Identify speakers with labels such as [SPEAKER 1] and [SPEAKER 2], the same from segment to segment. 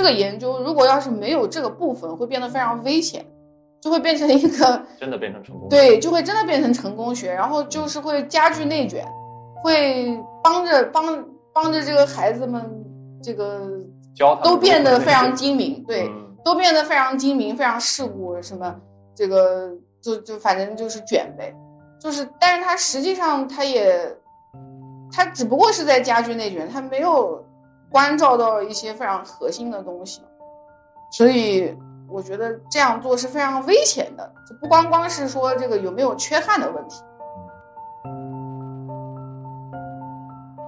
[SPEAKER 1] 这个研究如果要是没有这个部分，会变得非常危险，就会变成一个
[SPEAKER 2] 真的变成成功。
[SPEAKER 1] 对，就会真的变成成功学，然后就是会加剧内卷，会帮着帮帮着这个孩子们这个
[SPEAKER 2] 教
[SPEAKER 1] 都变得非常精明，对，
[SPEAKER 2] 嗯
[SPEAKER 1] 都变得非常精明，非常世故，什么这个就就反正就是卷呗，就是，但是他实际上他也，他只不过是在加剧内卷，他没有关照到一些非常核心的东西，所以我觉得这样做是非常危险的，就不光光是说这个有没有缺憾的问题。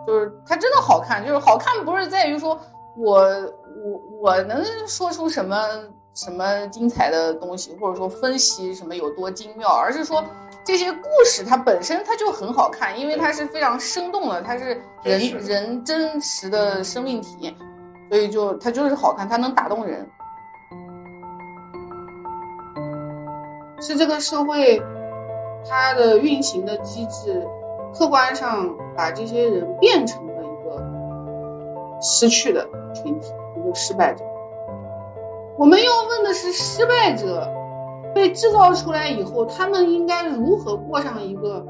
[SPEAKER 1] 就是它真的好看，就是好看不是在于说我我我能说出什么什么精彩的东西，或者说分析什么有多精妙，而是说这些故事它本身它就很好看，因为它是非常生动的，它是人人真实的生命体验，所以就它就是好看，它能打动人。是这个社会它的运行的机制，客观上把这些人变成了一个失去的群体，一个失败者。我们要问的是，失败者被制造出来以后，他们应该如何过上一个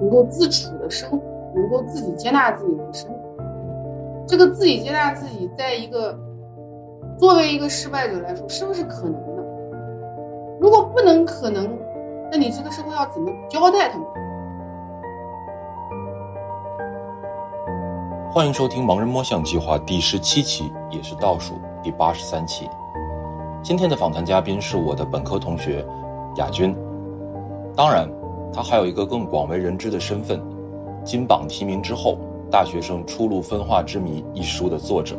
[SPEAKER 1] 能够自处的生活，能够自己接纳自己的生活？这个自己接纳自己，在一个作为一个失败者来说，是不是可能的？如果不能可能，那你这个社会要怎么交代他们？
[SPEAKER 3] 欢迎收听《盲人摸象计划》第十七期，也是倒数第八十三期。今天的访谈嘉宾是我的本科同学亚军，当然，他还有一个更广为人知的身份——金榜题名之后，大学生出路分化之谜一书的作者。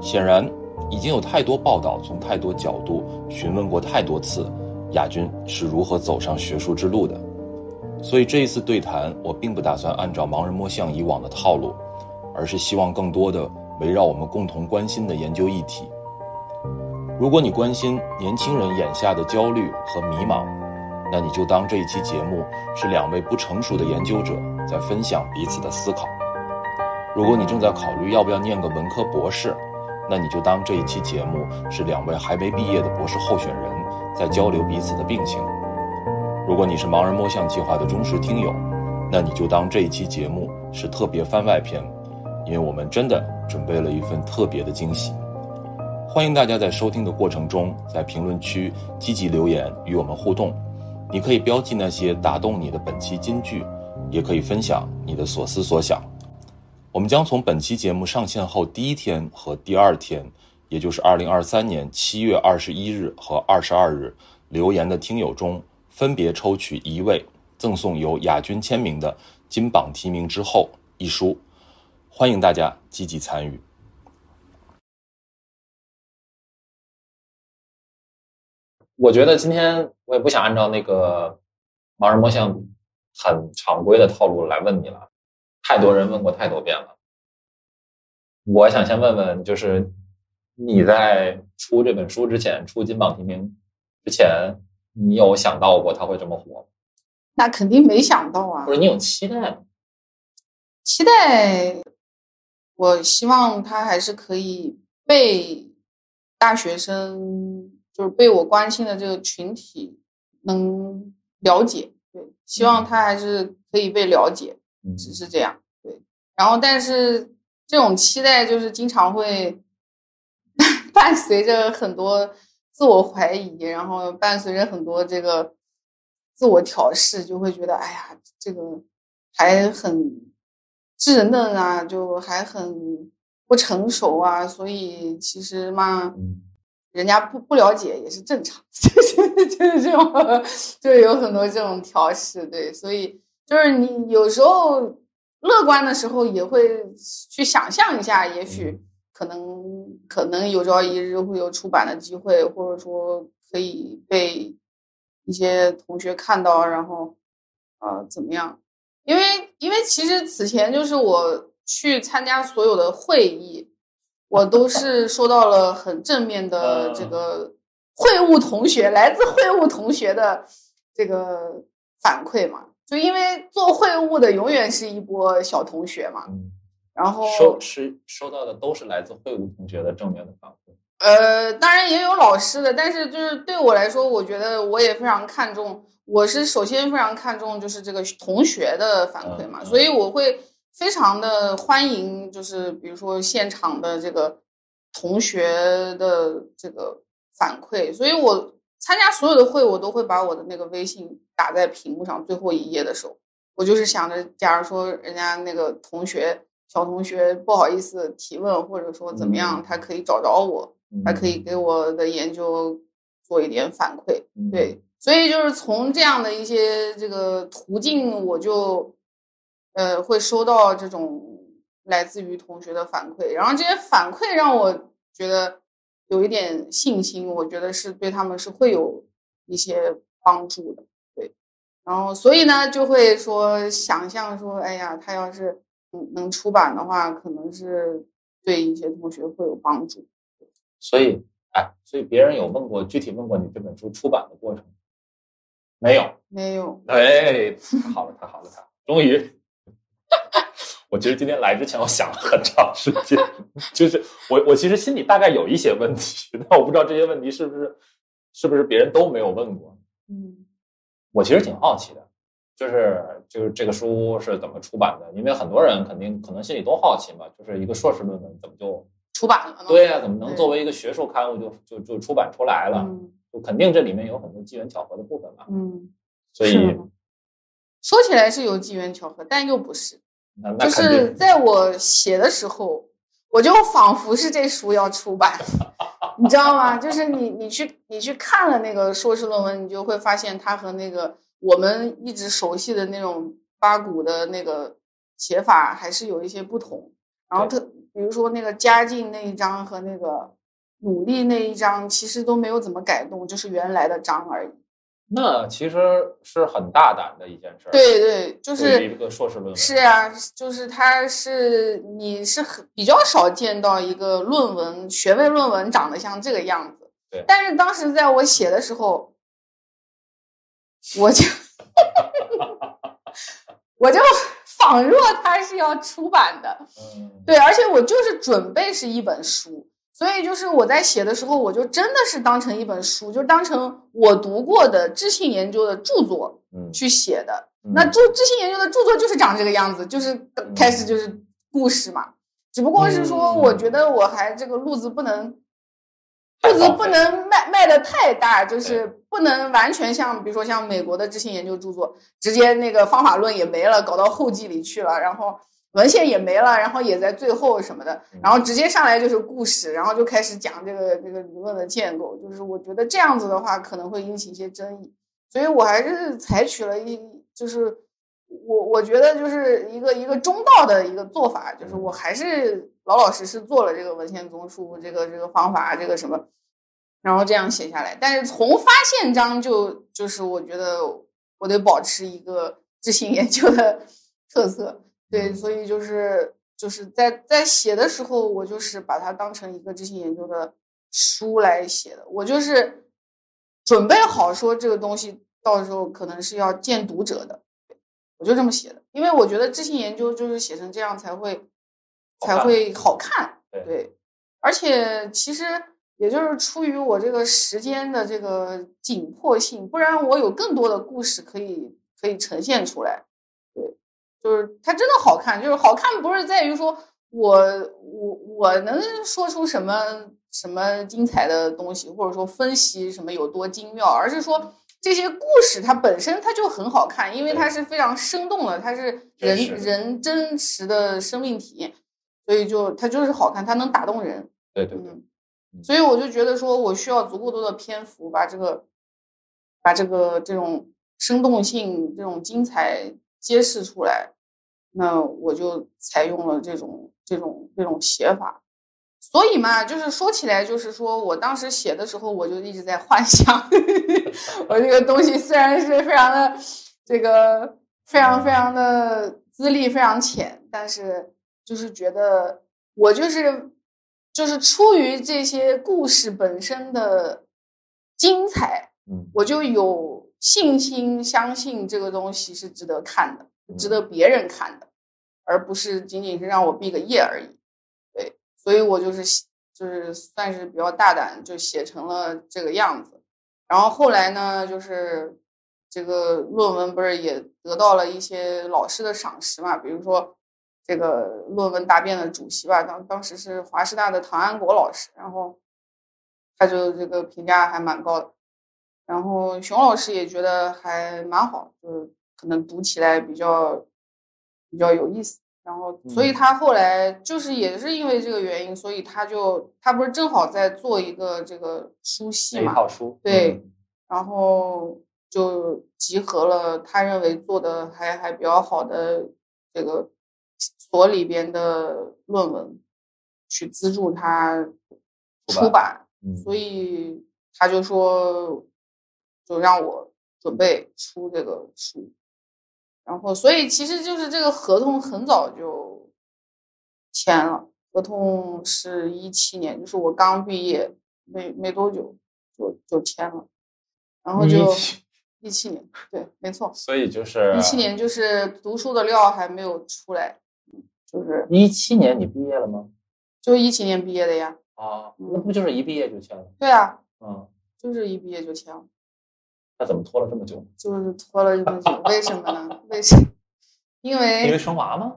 [SPEAKER 3] 显然，已经有太多报道，从太多角度询问过太多次，亚军是如何走上学术之路的。所以这一次对谈，我并不打算按照盲人摸象以往的套路，而是希望更多的围绕我们共同关心的研究议题。如果你关心年轻人眼下的焦虑和迷茫，那你就当这一期节目是两位不成熟的研究者在分享彼此的思考。如果你正在考虑要不要念个文科博士，那你就当这一期节目是两位还没毕业的博士候选人在交流彼此的病情。如果你是盲人摸象计划的忠实听友，那你就当这一期节目是特别番外篇，因为我们真的准备了一份特别的惊喜。欢迎大家在收听的过程中，在评论区积极留言与我们互动。你可以标记那些打动你的本期金句，也可以分享你的所思所想。我们将从本期节目上线后第一天和第二天，也就是二零二三年七月二十一日和二十二日留言的听友中，分别抽取一位，赠送由亚军签名的《金榜题名之后》一书。欢迎大家积极参与。
[SPEAKER 2] 我觉得今天我也不想按照那个盲人摸象很常规的套路来问你了，太多人问过太多遍了。我想先问问，就是你在出这本书之前，出金榜题名之前，你有想到过它会这么火吗？
[SPEAKER 1] 那肯定没想到啊
[SPEAKER 2] 或，者你有期待吗？
[SPEAKER 1] 期待，我希望他还是可以被大学生，就是被我关心的这个群体能了解。对，希望他还是可以被了解，
[SPEAKER 2] 嗯
[SPEAKER 1] 只是这样。对，然后但是这种期待就是经常会 伴随着很多自我怀疑，然后伴随着很多这个自我调试，就会觉得哎呀，这个还很稚嫩啊，就还很不成熟啊，所以其实嘛，
[SPEAKER 2] 嗯
[SPEAKER 1] 人家不不了解也是正常，就是就是这种，就是有很多这种调试，对，所以就是你有时候乐观的时候也会去想象一下，也许可能可能有朝一日会有出版的机会，或者说可以被一些同学看到，然后呃怎么样？因为因为其实此前就是我去参加所有的会议，我都是收到了很正面的这个会务同学来自会务同学的这个反馈嘛。就因为做会务的永远是一波小同学嘛，
[SPEAKER 2] 嗯
[SPEAKER 1] 然后
[SPEAKER 2] 收是收到的都是来自会务同学的正面的反馈。
[SPEAKER 1] 呃，当然也有老师的，但是就是对我来说，我觉得我也非常看重。我是首先非常看重就是这个同学的反馈嘛，所以我会非常的欢迎，就是比如说现场的这个同学的这个反馈，所以我参加所有的会，我都会把我的那个微信打在屏幕上最后一页的时候，我就是想着，假如说人家那个同学小同学不好意思提问，或者说怎么样，
[SPEAKER 2] 嗯。
[SPEAKER 1] 他可以找着我，他可以给我的研究做一点反馈。
[SPEAKER 2] 嗯。
[SPEAKER 1] 对，所以就是从这样的一些这个途径，我就呃会收到这种来自于同学的反馈，然后这些反馈让我觉得有一点信心，我觉得是对他们是会有一些帮助的。对，然后所以呢就会说想象说，哎呀，他要是能能出版的话，可能是对一些同学会有帮助。
[SPEAKER 2] 所以，哎，所以别人有问过，具体问过你这本书出版的过程没有？
[SPEAKER 1] 没有，
[SPEAKER 2] 哎，太好了，太好了，太好了！终于，我其实今天来之前，我想了很长时间，就是我我其实心里大概有一些问题，但我不知道这些问题是不是是不是别人都没有问过。
[SPEAKER 1] 嗯
[SPEAKER 2] 我其实挺好奇的，就是就是这个书是怎么出版的？因为很多人肯定可能心里都好奇嘛，就是一个硕士论文怎么就
[SPEAKER 1] 出版了呢？
[SPEAKER 2] 对呀、怎么能作为一个学术刊物就就就出版出来了？
[SPEAKER 1] 嗯
[SPEAKER 2] 就肯定这里面有很多机缘巧合的部分嘛。
[SPEAKER 1] 嗯，
[SPEAKER 2] 所以
[SPEAKER 1] 说起来是有机缘巧合，但又不是。就是在我写的时候，我就仿佛是这书要出版，你知道吗？就是你你去你去看了那个硕士论文，你就会发现它和那个我们一直熟悉的那种八股的那个写法还是有一些不同。然后特比如说那个嘉靖那一章和那个努力那一章，其实都没有怎么改动，就是原来的章而已。
[SPEAKER 2] 那其实是很大胆的一件事儿。，
[SPEAKER 1] 对对，就是
[SPEAKER 2] 一个硕士论文
[SPEAKER 1] 是啊，就是它是你是很比较少见到一个论文学位论文长得像这个样子。
[SPEAKER 2] 对
[SPEAKER 1] 但是当时在我写的时候，我就 我就仿若它是要出版的，
[SPEAKER 2] 嗯，
[SPEAKER 1] 对，而且我就是准备是一本书，所以就是我在写的时候，我就真的是当成一本书，就当成我读过的知性研究的著作
[SPEAKER 2] 嗯，
[SPEAKER 1] 去写的。
[SPEAKER 2] 嗯
[SPEAKER 1] 那著知性研究的著作就是长这个样子，就是开始就是故事嘛，只不过是说，
[SPEAKER 2] 嗯
[SPEAKER 1] 我觉得我还这个路子不能，路子不能迈迈的太大，就是不能完全像比如说像美国的知性研究著作，直接那个方法论也没了，搞到后记里去了，然后文献也没了，然后也在最后什么的，
[SPEAKER 2] 嗯
[SPEAKER 1] 然后直接上来就是故事，然后就开始讲这个这个理论的建构，就是我觉得这样子的话可能会引起一些争议，所以我还是采取了一就是我我觉得就是一个一个中道的一个做法，就是我还是老老实实做了这个文献综述，这个这个方法，这个什么，然后这样写下来。但是从发现章就就是我觉得我得保持一个知性研究的 特色，对，所以就是就是在在写的时候，我就是把它当成一个知性研究的书来写的，我就是准备好说这个东西到时候可能是要见读者的，我就这么写的，因为我觉得知性研究就是写成这样才会才会好看，
[SPEAKER 2] 对。
[SPEAKER 1] 对，而且其实也就是出于我这个时间的这个紧迫性，不然我有更多的故事可以可以呈现出来，对，就是它真的好看，就是好看不是在于说我我我能说出什么什么精彩的东西，或者说分析什么有多精妙，而是说这些故事它本身它就很好看，因为它是非常生动的，它是人人真实的生命体验，所以就它就是好看，它能打动人。
[SPEAKER 2] 对对对，
[SPEAKER 1] 嗯，所以我就觉得说我需要足够多的篇幅把这个把这个这种生动性、这种精彩揭示出来，那我就采用了这种这种这种写法。所以嘛，就是说起来，就是说我当时写的时候，我就一直在幻想，我这个东西虽然是非常的这个非常非常的资历非常浅，但是就是觉得我就是就是出于这些故事本身的精彩，
[SPEAKER 2] 嗯
[SPEAKER 1] 我就有信心相信这个东西是值得看的，
[SPEAKER 2] 嗯
[SPEAKER 1] 值得别人看的。而不是仅仅是让我毕个业而已。对，所以我就是就是算是比较大胆，就写成了这个样子。然后后来呢，就是这个论文不是也得到了一些老师的赏识嘛？比如说这个论文答辩的主席吧，当当时是华师大的唐安国老师，然后他就这个评价还蛮高的。然后熊老师也觉得还蛮好，就是可能读起来比较比较有意思。然后，所以他后来就是也是因为这个原因，所以他就他不是正好在做一个这个书系嘛，
[SPEAKER 2] 一套书，
[SPEAKER 1] 对，然后就集合了他认为做的还还比较好的这个所里边的论文，去资助他出版，所以他就说，就让我准备出这个书。然后，所以其实就是这个合同很早就签了，合同是一七年，就是我刚毕业没没多久就就签了，然后就一七年，对，没错。
[SPEAKER 2] 所以就是
[SPEAKER 1] 一七年，就是读书的料还没有出来，就是
[SPEAKER 2] 一七年你毕业了吗？
[SPEAKER 1] 就一七年毕业的呀。
[SPEAKER 2] 啊，那不就是一毕业就签了？
[SPEAKER 1] 对啊，
[SPEAKER 2] 嗯，
[SPEAKER 1] 就是一毕业就签了。
[SPEAKER 2] 那怎么拖了这么久？
[SPEAKER 1] 就是拖了这么久，为什么呢？为什么？因为
[SPEAKER 2] 因为生娃吗？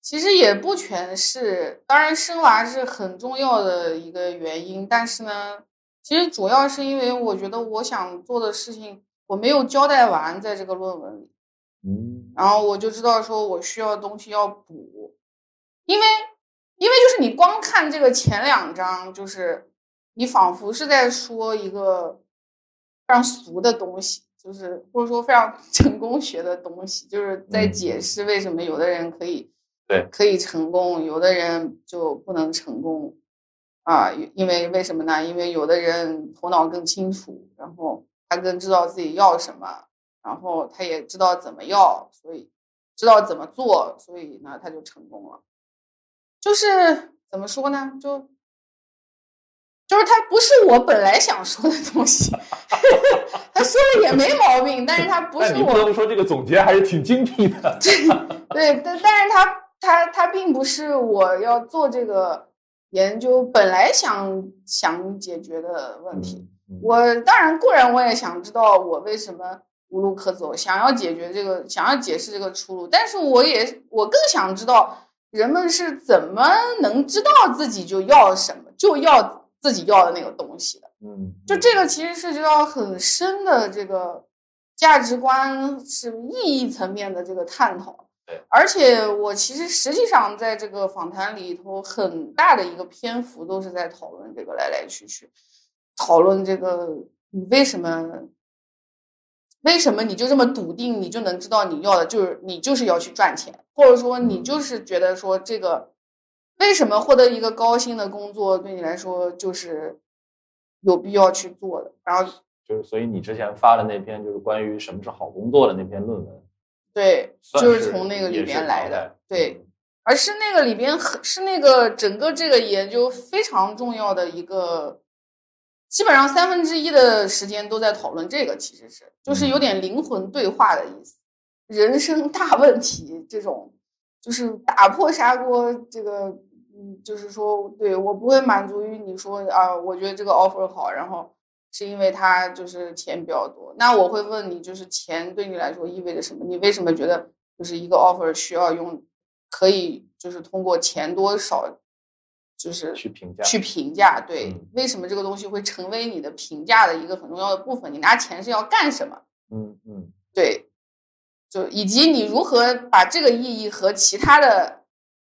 [SPEAKER 1] 其实也不全是，当然生娃是很重要的一个原因，但是呢，其实主要是因为我觉得我想做的事情我没有交代完在这个论文里，
[SPEAKER 2] 嗯，
[SPEAKER 1] 然后我就知道说我需要东西要补，因为因为就是你光看这个前两章，就是你仿佛是在说一个。非常俗的东西，就是或者说非常 成功学的东西，就是在解释为什么有的人可以
[SPEAKER 2] 对
[SPEAKER 1] 可以成功，有的人就不能成功啊？因为为什么呢？因为有的人头脑更清楚，然后他更知道自己要什么，然后他也知道怎么要，所以知道怎么做，所以呢他就成功了。就是怎么说呢？就。就是他不是我本来想说的东西，他说的也没毛病，但是他不是我。
[SPEAKER 2] 不得不说这个总结还是挺精辟的。
[SPEAKER 1] 对，但但是他他他并不是我要做这个研究本来想想解决的问题。我当然固然我也想知道我为什么无路可走，想要解决这个，想要解释这个出路，但是我也我更想知道人们是怎么能知道自己就要什么，就要。自己要的那个东西的，
[SPEAKER 2] 嗯，
[SPEAKER 1] 就这个其实涉及到很深的这个价值观是意义层面的这个探讨。
[SPEAKER 2] 对，
[SPEAKER 1] 而且我其实实际上在这个访谈里头，很大的一个篇幅都是在讨论这个来来去去，讨论这个你为什么，为什么你就这么笃定，你就能知道你要的就是你就是要去赚钱，或者说你就是觉得说这个。为什么获得一个高薪的工作对你来说就是有必要去做的？然后
[SPEAKER 2] 就是，所以你之前发的那篇就是关于什么是好工作的那篇论文，
[SPEAKER 1] 对，就是从那个里边来的。对，而是那个里边很是那个整个这个研究非常重要的一个，基本上三分之一的时间都在讨论这个，其实是就是有点灵魂对话的意思，人生大问题这种，就是打破砂锅这个。嗯，就是说，对我不会满足于你说啊，我觉得这个 offer 好，然后是因为他就是钱比较多。那我会问你，就是钱对你来说意味着什么？你为什么觉得就是一个 offer 需要用可以就是通过钱多少，就是
[SPEAKER 2] 去评价
[SPEAKER 1] 去评价？对，为什么这个东西会成为你的评价的一个很重要的部分？你拿钱是要干什么？
[SPEAKER 2] 嗯嗯，
[SPEAKER 1] 对，就以及你如何把这个意义和其他的。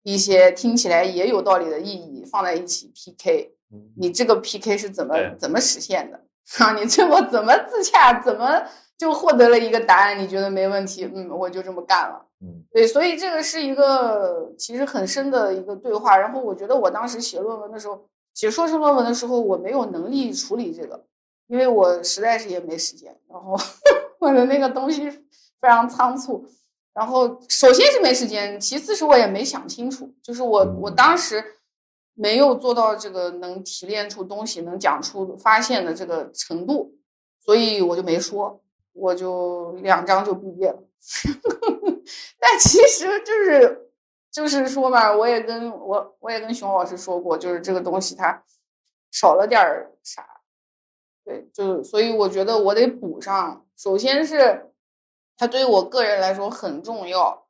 [SPEAKER 1] 一些听起来也有道理的意义放在一起 PK，你这个 PK 是怎么怎么实现的？啊，你最后怎么自洽，怎么就获得了一个答案？你觉得没问题？嗯，我就这么干了。
[SPEAKER 2] 嗯，
[SPEAKER 1] 对，所以这个是一个其实很深的一个对话。然后我觉得我当时写论文的时候，写硕士论文的时候，我没有能力处理这个，因为我实在是也没时间。然后 我的那个东西非常仓促。然后，首先是没时间，其次是我也没想清楚，就是我我当时没有做到这个能提炼出东西、能讲出发现的这个程度，所以我就没说，我就两张就毕业了。但其实就是就是说嘛，我也跟我我也跟熊老师说过，就是这个东西它少了点儿啥，对，就所以我觉得我得补上。首先是它对于我个人来说很重要，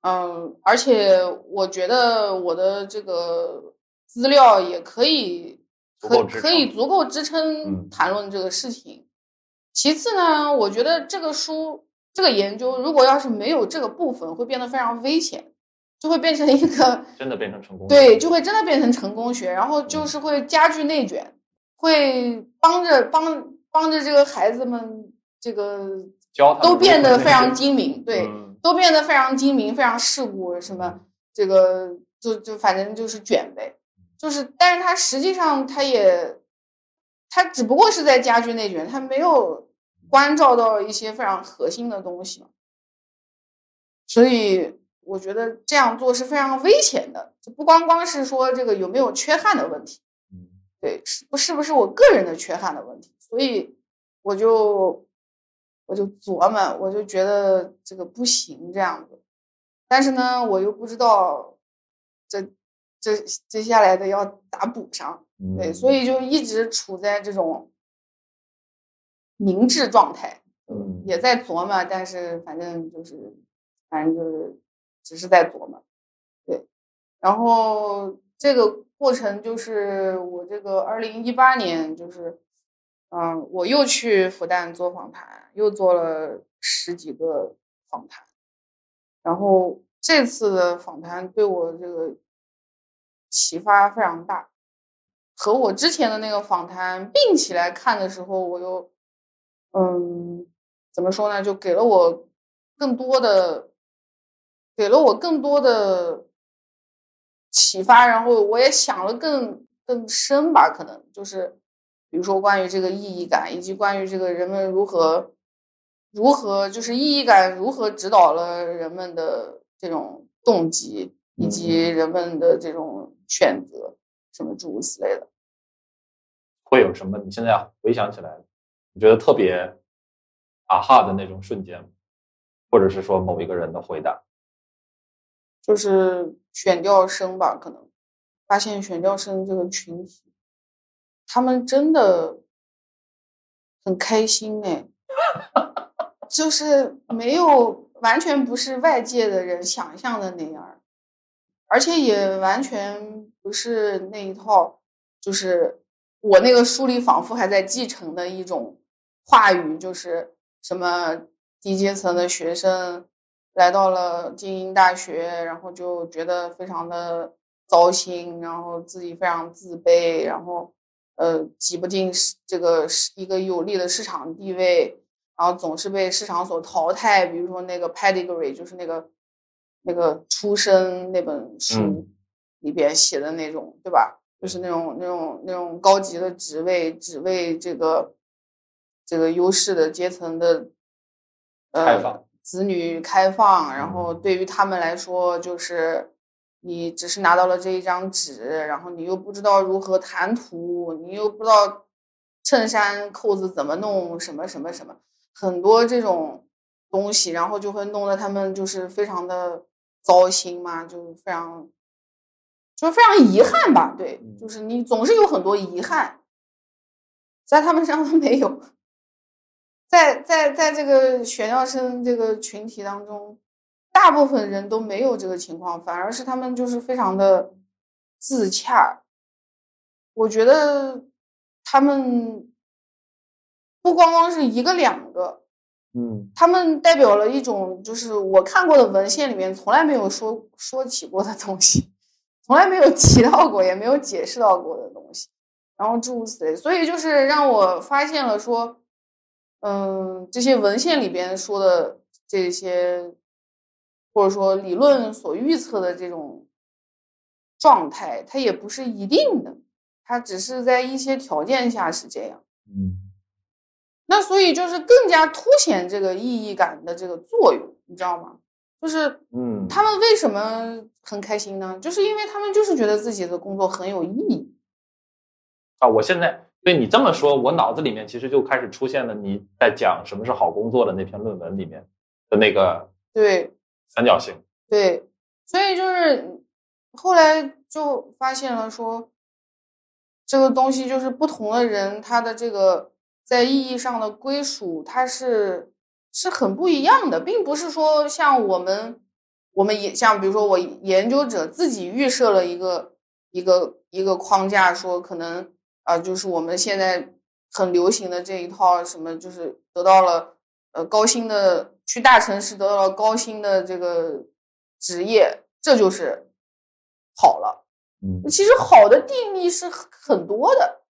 [SPEAKER 1] 嗯，而且我觉得我的这个资料也可以可可以足够支撑谈论这个事情。其次呢，我觉得这个书这个研究如果要是没有这个部分，会变得非常危险。就会变成一个
[SPEAKER 2] 真的变成成功
[SPEAKER 1] 对，就会真的变成成功学，然后就是会加剧内卷，会帮着帮帮着这个孩子们这个
[SPEAKER 2] 教
[SPEAKER 1] 都变得非常精明，对，都变得非常精明，非常世故，什么这个就就反正就是卷呗，就是，但是他实际上他也他只不过是在加剧内卷，他没有关照到一些非常核心的东西，所以。我觉得这样做是非常危险的，就不光光是说这个有没有缺憾的问题，对，是不是不是我个人的缺憾的问题？所以我就我就琢磨，我就觉得这个不行这样子，但是呢，我又不知道这这接下来的要咋补上，对，所以就一直处在这种明智状态，嗯，也在琢磨，但是反正就是反正就是。只是在琢磨，对，然后这个过程就是我这个二零一八年，就是，嗯，我又去复旦做访谈，又做了十几个访谈，然后这次的访谈对我这个启发非常大，和我之前的那个访谈并起来看的时候，我又，嗯，怎么说呢？就给了我更多的。给了我更多的启发，然后我也想了更更深吧，可能就是，比如说关于这个意义感，以及关于这个人们如何如何就是意义感如何指导了人们的这种动机，以及人们的这种选择，什么诸如此类的。
[SPEAKER 2] 会有什么？你现在回想起来，你觉得特别啊哈的那种瞬间，或者是说某一个人的回答？
[SPEAKER 1] 就是选调生吧，可能发现选调生这个群体，他们真的很开心哎，就是没有完全不是外界的人想象的那样，而且也完全不是那一套，就是我那个书里仿佛还在继承的一种话语，就是什么低阶层的学生。来到了精英大学，然后就觉得非常的糟心，然后自己非常自卑，然后呃挤不进这个一个有利的市场地位，然后总是被市场所淘汰。比如说那个 pedigree，就是那个那个出身那本书里边写的那种，对吧？就是那种那种那种高级的职位，只为这个这个优势的阶层的
[SPEAKER 2] 呃。
[SPEAKER 1] 子女开放，然后对于他们来说，就是你只是拿到了这一张纸，然后你又不知道如何谈吐，你又不知道衬衫扣子怎么弄，什么什么什么，很多这种东西，然后就会弄得他们就是非常的糟心嘛，就非常，就是非常遗憾吧，对，就是你总是有很多遗憾，在他们身上都没有。在在在这个选调生这个群体当中，大部分人都没有这个情况，反而是他们就是非常的自洽。我觉得他们不光光是一个两个，
[SPEAKER 2] 嗯，
[SPEAKER 1] 他们代表了一种就是我看过的文献里面从来没有说说起过的东西，从来没有提到过，也没有解释到过的东西，然后诸如此类，所以就是让我发现了说。嗯，这些文献里边说的这些，或者说理论所预测的这种状态，它也不是一定的，它只是在一些条件下是这样。
[SPEAKER 2] 嗯，
[SPEAKER 1] 那所以就是更加凸显这个意义感的这个作用，你知道吗？就是
[SPEAKER 2] 嗯，
[SPEAKER 1] 他们为什么很开心呢？就是因为他们就是觉得自己的工作很有意义。
[SPEAKER 2] 啊，我现在。对你这么说，我脑子里面其实就开始出现了你在讲什么是好工作的那篇论文里面的那个
[SPEAKER 1] 对
[SPEAKER 2] 三角形。
[SPEAKER 1] 对，所以就是后来就发现了说，这个东西就是不同的人他的这个在意义上的归属，它是是很不一样的，并不是说像我们我们也像比如说我研究者自己预设了一个一个一个框架，说可能啊、就是我们现在很流行的这一套什么，就是得到了呃高薪的去大城市得到了高薪的这个职业，这就是好了。
[SPEAKER 2] 嗯
[SPEAKER 1] 其实好的定义是很很多的，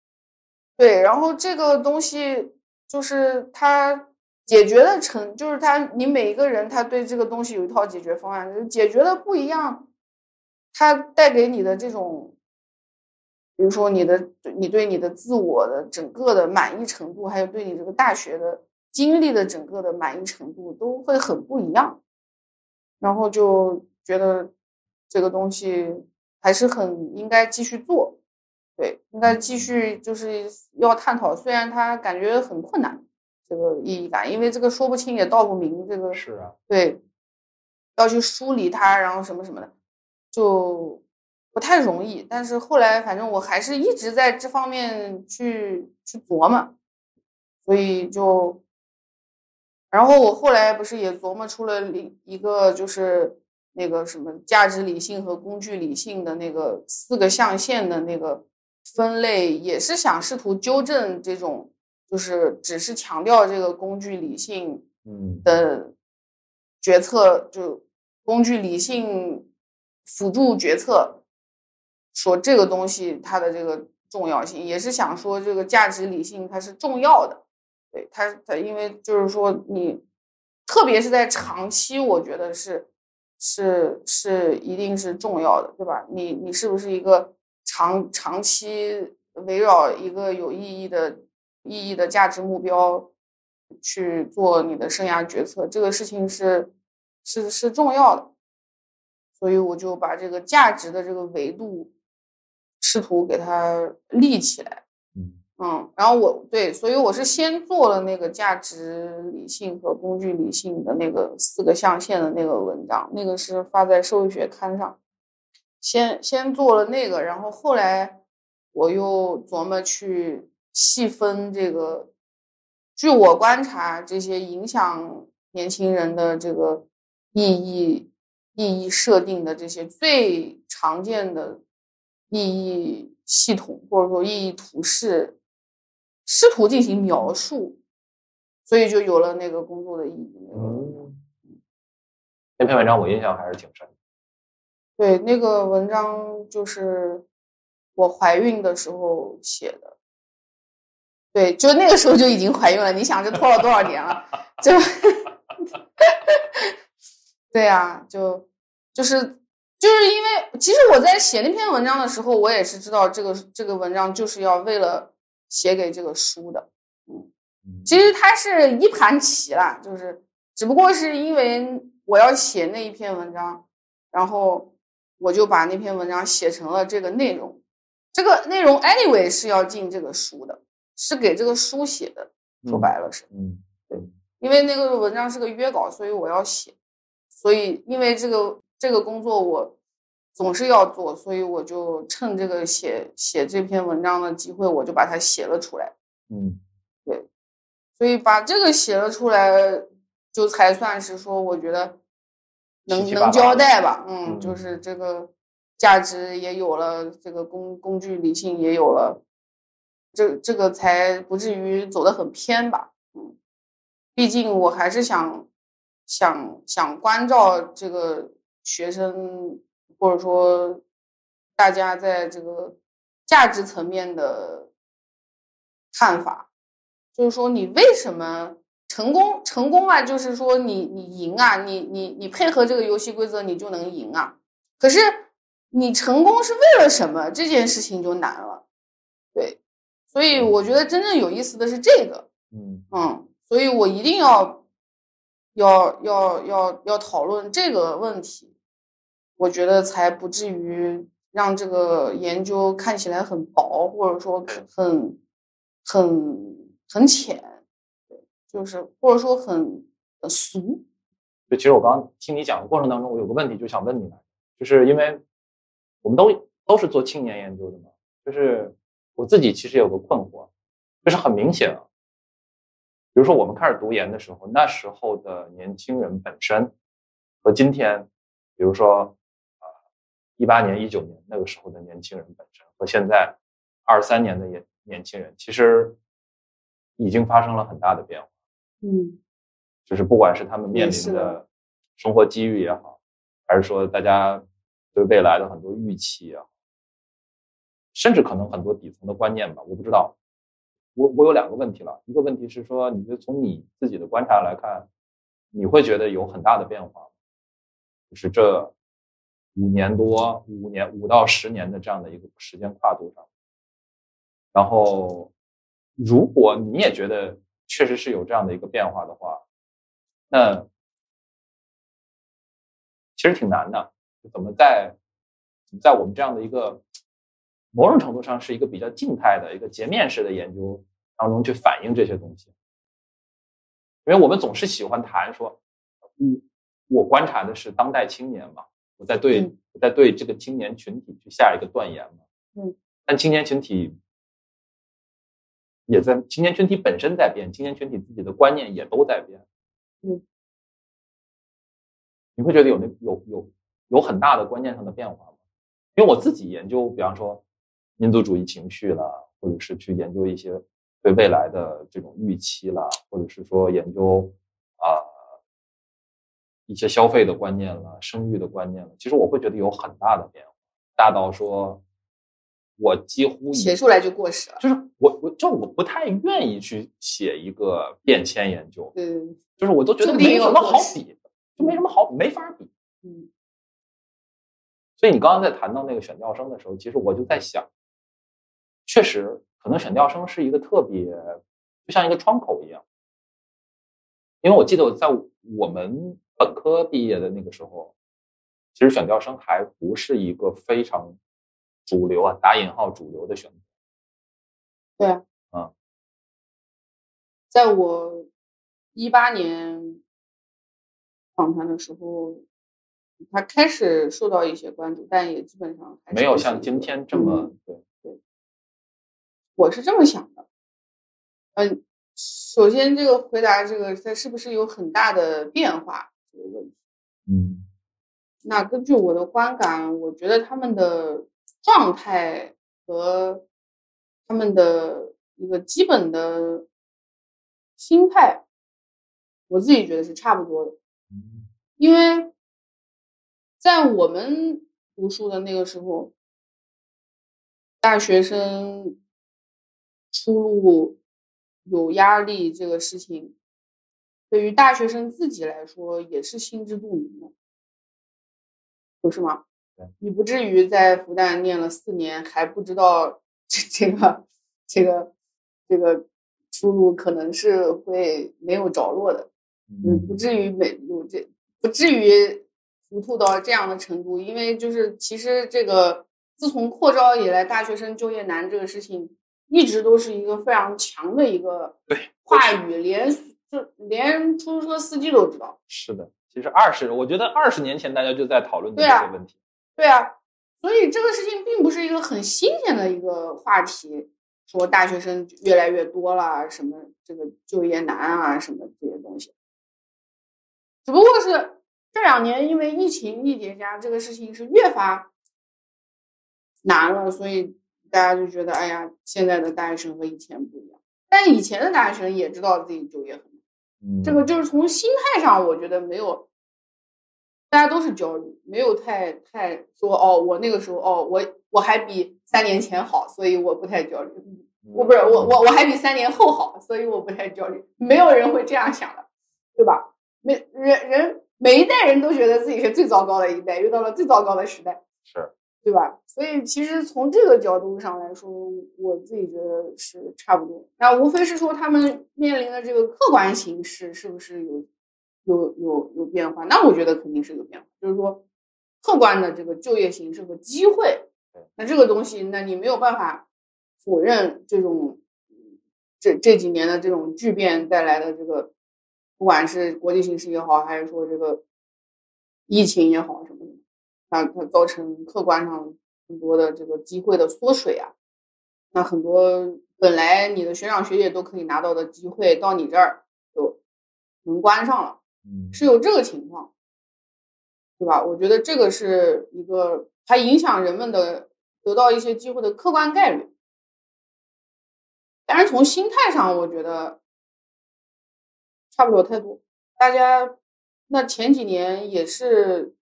[SPEAKER 1] 对。然后这个东西就是它解决的成，就是它你每一个人他对这个东西有一套解决方案，解决的不一样，它带给你的这种，比如说你的你对你的自我的整个的满意程度，还有对你这个大学的经历的整个的满意程度都会很不一样，然后就觉得这个东西还是很应该继续做，对，应该继续就是要探讨，虽然它感觉很困难，这个意义感，因为这个说不清也道不明，这个
[SPEAKER 2] 是啊，
[SPEAKER 1] 对，要去梳理它，然后什么什么的，就不太容易。但是后来，反正我还是一直在这方面去去琢磨，所以就，然后我后来不是也琢磨出了一一个就是那个什么价值理性和工具理性的那个四个象限的那个分类，也是想试图纠正这种，就是只是强调这个工具理性。
[SPEAKER 2] 嗯
[SPEAKER 1] 的决策，就工具理性辅助决策，说这个东西它的这个重要性，也是想说这个价值理性它是重要的，对他他因为就是说你，特别是在长期，我觉得是是是一定是重要的，对吧？你你是不是一个长长期围绕一个有意义的意义的价值目标？去做你的生涯决策，这个事情是是是重要的，所以我就把这个价值的这个维度试图给它立起来。
[SPEAKER 2] 嗯，
[SPEAKER 1] 然后我对，所以我是先做了那个价值理性和工具理性的那个四个象限的那个文章，那个是发在社会学刊上，先先做了那个，然后后来我又琢磨去细分这个。据我观察，这些影响年轻人的这个意义、意义设定的这些最常见的意义系统，或者说意义图示，试图进行描述，所以就有了那个工作的意义。
[SPEAKER 2] 嗯，那篇文章我印象还是挺深的。
[SPEAKER 1] 对，那个文章就是我怀孕的时候写的。对，就那个时候就已经怀孕了。你想，这拖了多少年了？就，对呀、就就是就是因为，其实我在写那篇文章的时候，我也是知道这个这个文章就是要为了写给这个书的。
[SPEAKER 2] 嗯
[SPEAKER 1] 其实它是一盘棋啦，就是只不过是因为我要写那一篇文章，然后我就把那篇文章写成了这个内容。这个内容 anyway 是要进这个书的。是给这个书写的，说白了是，
[SPEAKER 2] 嗯，对
[SPEAKER 1] 因为那个文章是个约稿，所以我要写，所以因为这个这个工作我总是要做，所以我就趁这个写写这篇文章的机会，我就把它写了出来，
[SPEAKER 2] 嗯。
[SPEAKER 1] 对所以把这个写了出来，就才算是说，我觉得能能交代吧，嗯，
[SPEAKER 2] 嗯
[SPEAKER 1] 就是这个价值也有了，这个工工具理性也有了。这这个才不至于走得很偏吧，嗯，毕竟我还是想想想关照这个学生，或者说大家在这个价值层面的看法，就是说你为什么成功成功啊？就是说你你赢啊，你你你配合这个游戏规则你就能赢啊，可是你成功是为了什么？这件事情就难了，对。所以我觉得真正有意思的是这个，
[SPEAKER 2] 嗯
[SPEAKER 1] 嗯，所以我一定要要要要要讨论这个问题，我觉得才不至于让这个研究看起来很薄，或者说很很很浅，对，就是或者说很很俗，
[SPEAKER 2] 就其实我刚刚听你讲的过程当中，我有个问题就想问你来，就是因为我们都都是做青年研究的嘛，就是我自己其实有个困惑，就是很明显啊，比如说我们开始读研的时候，那时候的年轻人本身和今天，比如说啊一八年、一九年那个时候的年轻人本身和现在二三年的年年轻人，其实已经发生了很大的变化。
[SPEAKER 1] 嗯
[SPEAKER 2] 就是不管是他们面临的生活机遇也好，还是说大家对未来的很多预期也好，甚至可能很多底层的观念吧，我不知道。我我有两个问题了，一个问题是说，你就从你自己的观察来看，你会觉得有很大的变化吗？就是这五年多、五年五到十年的这样的一个时间跨度上，然后如果你也觉得确实是有这样的一个变化的话，那其实挺难的。怎么在怎么在我们这样的一个某种程度上是一个比较静态的一个截面式的研究当中去反映这些东西？因为我们总是喜欢谈说，嗯，我观察的是当代青年嘛，我在对、
[SPEAKER 1] 嗯
[SPEAKER 2] 我在对这个青年群体去下一个断言嘛。
[SPEAKER 1] 嗯，
[SPEAKER 2] 但青年群体也在青年群体本身在变，青年群体自己的观念也都在变。
[SPEAKER 1] 嗯，
[SPEAKER 2] 你会觉得有那有有有很大的观念上的变化吗？因为我自己研究，比方说民族主义情绪啦，或者是去研究一些对未来的这种预期啦，或者是说研究啊、一些消费的观念了、生育的观念了，其实我会觉得有很大的变化，大到说，我几乎
[SPEAKER 1] 写出来就过时了。
[SPEAKER 2] 就是我我就我不太愿意去写一个变迁研究，
[SPEAKER 1] 嗯
[SPEAKER 2] 就是我都觉得没什么好比的，就没什么好没法比。
[SPEAKER 1] 嗯
[SPEAKER 2] 所以你刚刚在谈到那个选调生的时候，其实我就在想，确实可能选调生是一个特别，就像一个窗口一样。因为我记得我在我们本科毕业的那个时候，其实选调生还不是一个非常主流啊，打引号主流的选择。
[SPEAKER 1] 对啊，
[SPEAKER 2] 嗯，
[SPEAKER 1] 在我一八年访谈的时候，他开始受到一些关注，但也基本上还
[SPEAKER 2] 没有像今天这么
[SPEAKER 1] 嗯
[SPEAKER 2] 对，
[SPEAKER 1] 我是这么想的。嗯，首先这个回答这个它是不是有很大的变化这个问题，
[SPEAKER 2] 嗯。
[SPEAKER 1] 那根据我的观感，我觉得他们的状态和他们的一个基本的心态，我自己觉得是差不多的。
[SPEAKER 2] 嗯。
[SPEAKER 1] 因为在我们读书的那个时候，大学生出路有压力这个事情，对于大学生自己来说也是心知肚明的，不是吗
[SPEAKER 2] 对？
[SPEAKER 1] 你不至于在复旦念了四年还不知道这这个这个这个出路可能是会没有着落的。嗯，不至于没有这，不至于糊涂到这样的程度。因为就是其实这个自从扩招以来，大学生就业难这个事情一直都是一个非常强的一个
[SPEAKER 2] 对
[SPEAKER 1] 话语，连就连出租车司机都知道。
[SPEAKER 2] 是的。其实二十，我觉得二十年前大家就在讨论这些问题。
[SPEAKER 1] 对啊，所以这个事情并不是一个很新鲜的一个话题，说大学生越来越多了，什么这个就业难啊，什么这些东西。只不过是这两年因为疫情一叠加，这个事情是越发难了，所以大家就觉得，哎呀，现在的大学生和以前不一样。但以前的大学生也知道自己就业很这个就是从心态上，我觉得没有，大家都是焦虑，没有太太说哦，我那个时候哦，我我还比三年前好，所以我不太焦虑。我不是我我我还比三年后好，所以我不太焦虑。没有人会这样想的，对吧？每人人每一代人都觉得自己是最糟糕的一代，遇到了最糟糕的时代，
[SPEAKER 2] 是
[SPEAKER 1] 对吧？所以其实从这个角度上来说，我自己觉得是差不多。那无非是说他们面临的这个客观形势是不是有有有有变化？那我觉得肯定是有变化，就是说客观的这个就业形势和机会
[SPEAKER 2] 对，
[SPEAKER 1] 那这个东西，那你没有办法否认这种这这几年的这种巨变带来的这个，不管是国际形势也好，还是说这个疫情也好什么的。那它造成客观上很多的这个机会的缩水啊。那很多本来你的学长学姐都可以拿到的机会，到你这儿就门关上了，
[SPEAKER 2] 嗯
[SPEAKER 1] 是有这个情况，对吧？我觉得这个是一个还影响人们的得到一些机会的客观概率。但是从心态上，我觉得差不了太多。大家那前几年也是，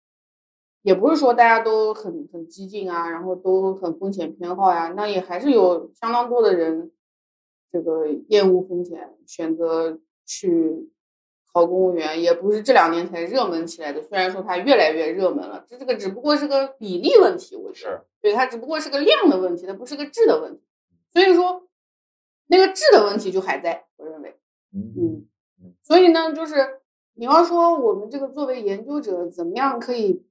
[SPEAKER 1] 也不是说大家都很很激进啊，然后都很风险偏好呀，那也还是有相当多的人，这个厌恶风险，选择去考公务员，也不是这两年才热门起来的。虽然说它越来越热门了，这这个只不过是个比例问题，我觉得。
[SPEAKER 2] 是
[SPEAKER 1] 对，它只不过是个量的问题，它不是个质的问题。所以说，那个质的问题就还在，我认为。
[SPEAKER 2] 嗯
[SPEAKER 1] 嗯，所以呢，就是你要说我们这个作为研究者，怎么样可以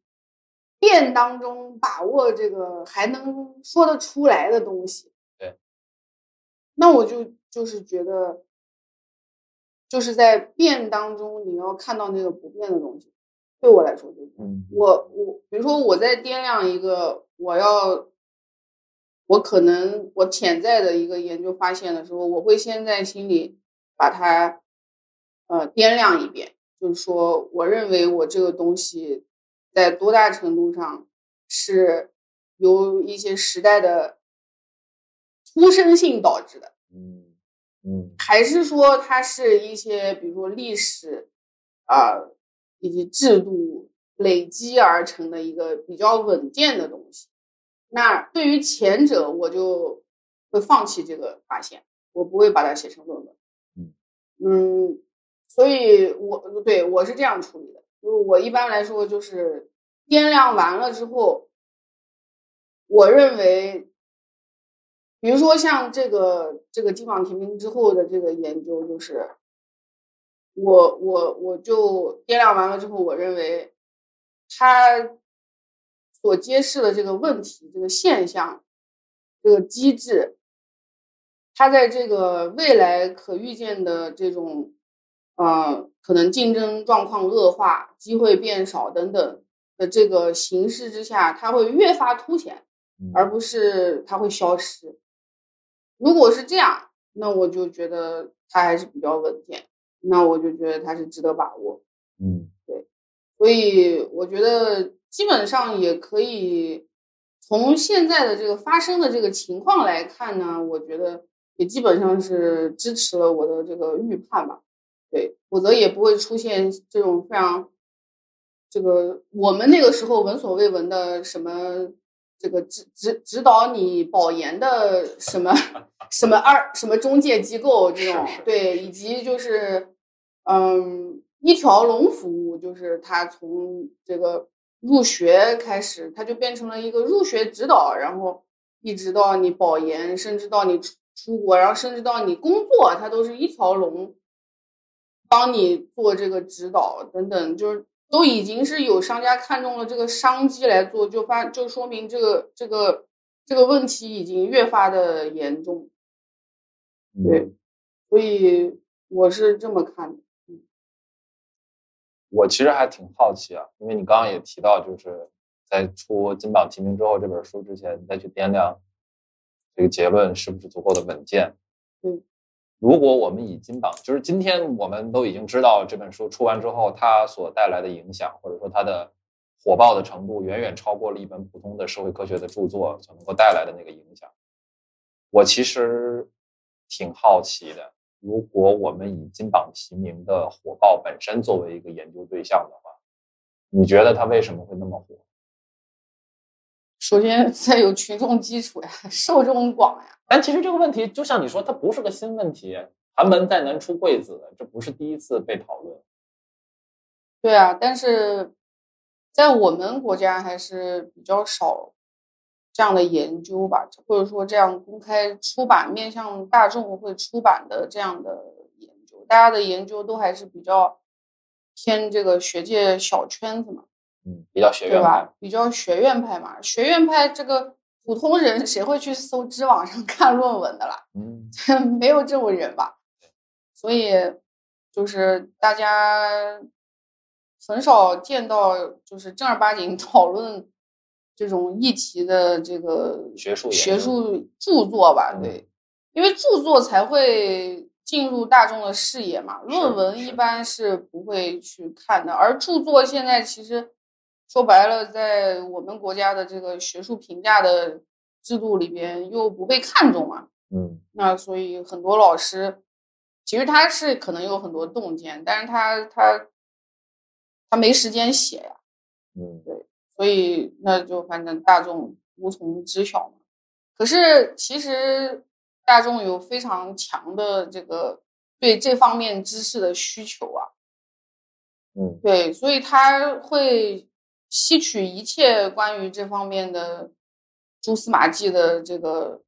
[SPEAKER 1] 辩当中把握这个还能说得出来的东西？
[SPEAKER 2] 对，
[SPEAKER 1] 那我就就是觉得，就是在变当中你要看到那个不变的东西。对我来说，就是
[SPEAKER 2] 嗯
[SPEAKER 1] 我我比如说我在掂量一个我要我可能我潜在的一个研究发现的时候，我会先在心里把它呃掂量一遍，就是说我认为我这个东西在多大程度上是由一些时代的出生性导致的。
[SPEAKER 2] 嗯嗯
[SPEAKER 1] 还是说它是一些比如说历史啊、以及制度累积而成的一个比较稳健的东西。那对于前者，我就会放弃这个发现，我不会把它写成论文。
[SPEAKER 2] 嗯
[SPEAKER 1] 嗯，所以我对我是这样处理的，就我一般来说就是掂量完了之后，我认为比如说像这个这个金榜题名之后的这个研究，就是我我我就掂量完了之后，我认为它所揭示的这个问题、这个现象、这个机制，它在这个未来可预见的这种呃可能竞争状况恶化、机会变少等等的这个形势之下，它会越发凸显。
[SPEAKER 2] 嗯，
[SPEAKER 1] 而不是它会消失。如果是这样，那我就觉得它还是比较稳健，那我就觉得它是值得把握。
[SPEAKER 2] 嗯对
[SPEAKER 1] 所以我觉得基本上也可以从现在的这个发生的这个情况来看呢，我觉得也基本上是支持了我的这个预判吧。对，否则也不会出现这种非常这个我们那个时候闻所未闻的什么这个指指指导你保研的什么 什么二什么中介机构这种对，以。及就是嗯一条龙服务，就是它从这个入学开始，它就变成了一个入学指导，然后一直到你保研，甚至到你出出国，然后甚至到你工作，它都是一条龙帮你做这个指导等等，就是都已经是有商家看中了这个商机来做，就发就说明这个这个这个问题已经越发的严重，
[SPEAKER 2] 嗯
[SPEAKER 1] 对，所以我是这么看的。
[SPEAKER 2] 我其实还挺好奇啊，因为你刚刚也提到，就是在出金榜题名之后这本书之前，你再去掂量这个结论是不是足够的稳健。
[SPEAKER 1] 嗯，
[SPEAKER 2] 如果我们以金榜，就是今天我们都已经知道这本书出完之后，它所带来的影响，或者说它的火爆的程度，远远超过了一本普通的社会科学的著作所能够带来的那个影响。我其实挺好奇的，如果我们以金榜题名的火爆本身作为一个研究对象的话，你觉得它为什么会那么火？
[SPEAKER 1] 首先，再有群众基础呀，受众广呀。
[SPEAKER 2] 但其实这个问题，就像你说，它不是个新问题。寒门再难出贵子，这不是第一次被讨论。
[SPEAKER 1] 对啊，但是在我们国家还是比较少这样的研究吧，或者说这样公开出版、面向大众会出版的这样的研究，大家的研究都还是比较偏这个学界小圈子嘛，
[SPEAKER 2] 嗯，比较学院派。
[SPEAKER 1] 吧？比较学院派嘛，学院派这个普通人谁会去搜知网上 看论文的啦？
[SPEAKER 2] 嗯
[SPEAKER 1] 没有这种人吧，所以就是大家很少见到就是正儿八经 讨论这种议题的这个
[SPEAKER 2] 学术
[SPEAKER 1] 学术著作吧，
[SPEAKER 2] 嗯
[SPEAKER 1] 对，因为著作才会进入大众的视野嘛，论文一般是不会去看的，而著作现在其实说白了，在我们国家的这个学术评价的制度里边又不被看重啊，
[SPEAKER 2] 嗯。
[SPEAKER 1] 那所以很多老师其实他是可能有很多洞见，但是他他他没时间写呀。
[SPEAKER 2] 嗯。
[SPEAKER 1] 对所以那就反正大众无从知晓嘛。可是其实大众有非常强的这个对这方面知识的需求啊，
[SPEAKER 2] 嗯。
[SPEAKER 1] 对，所以他会吸取一切关于这方面的蛛丝马迹的这个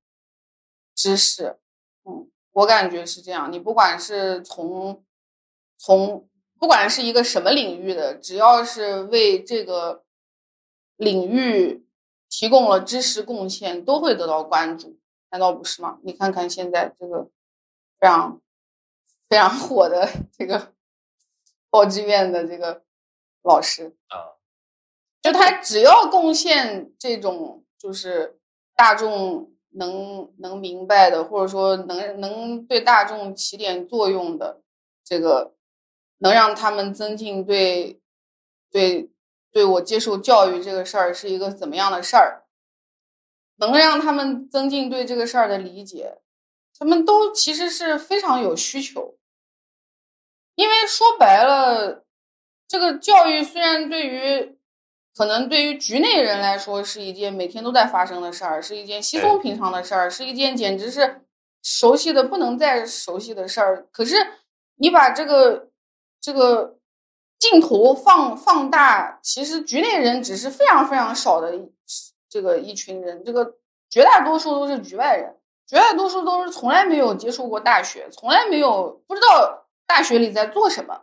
[SPEAKER 1] 知识。嗯，我感觉是这样。你不管是从从不管是一个什么领域的，只要是为这个领域提供了知识贡献，都会得到关注，难道不是吗？你看看现在这个非常非常火的这个报志愿的这个老师，
[SPEAKER 2] 啊，
[SPEAKER 1] 就他只要贡献这种就是大众能能明白的，或者说能能对大众起点作用的，这个能让他们增进对对对我接受教育这个事儿是一个怎么样的事儿，能让他们增进对这个事儿的理解，他们都其实是非常有需求。因为说白了，这个教育虽然对于可能对于局内人来说是一件每天都在发生的事儿，是一件稀松平常的事儿，是一件简直是熟悉的不能再熟悉的事儿。可是你把这个这个镜头放放大，其实局内人只是非常非常少的这个一群人，这个绝大多数都是局外人，绝大多数都是从来没有接触过大学，从来没有不知道大学里在做什么。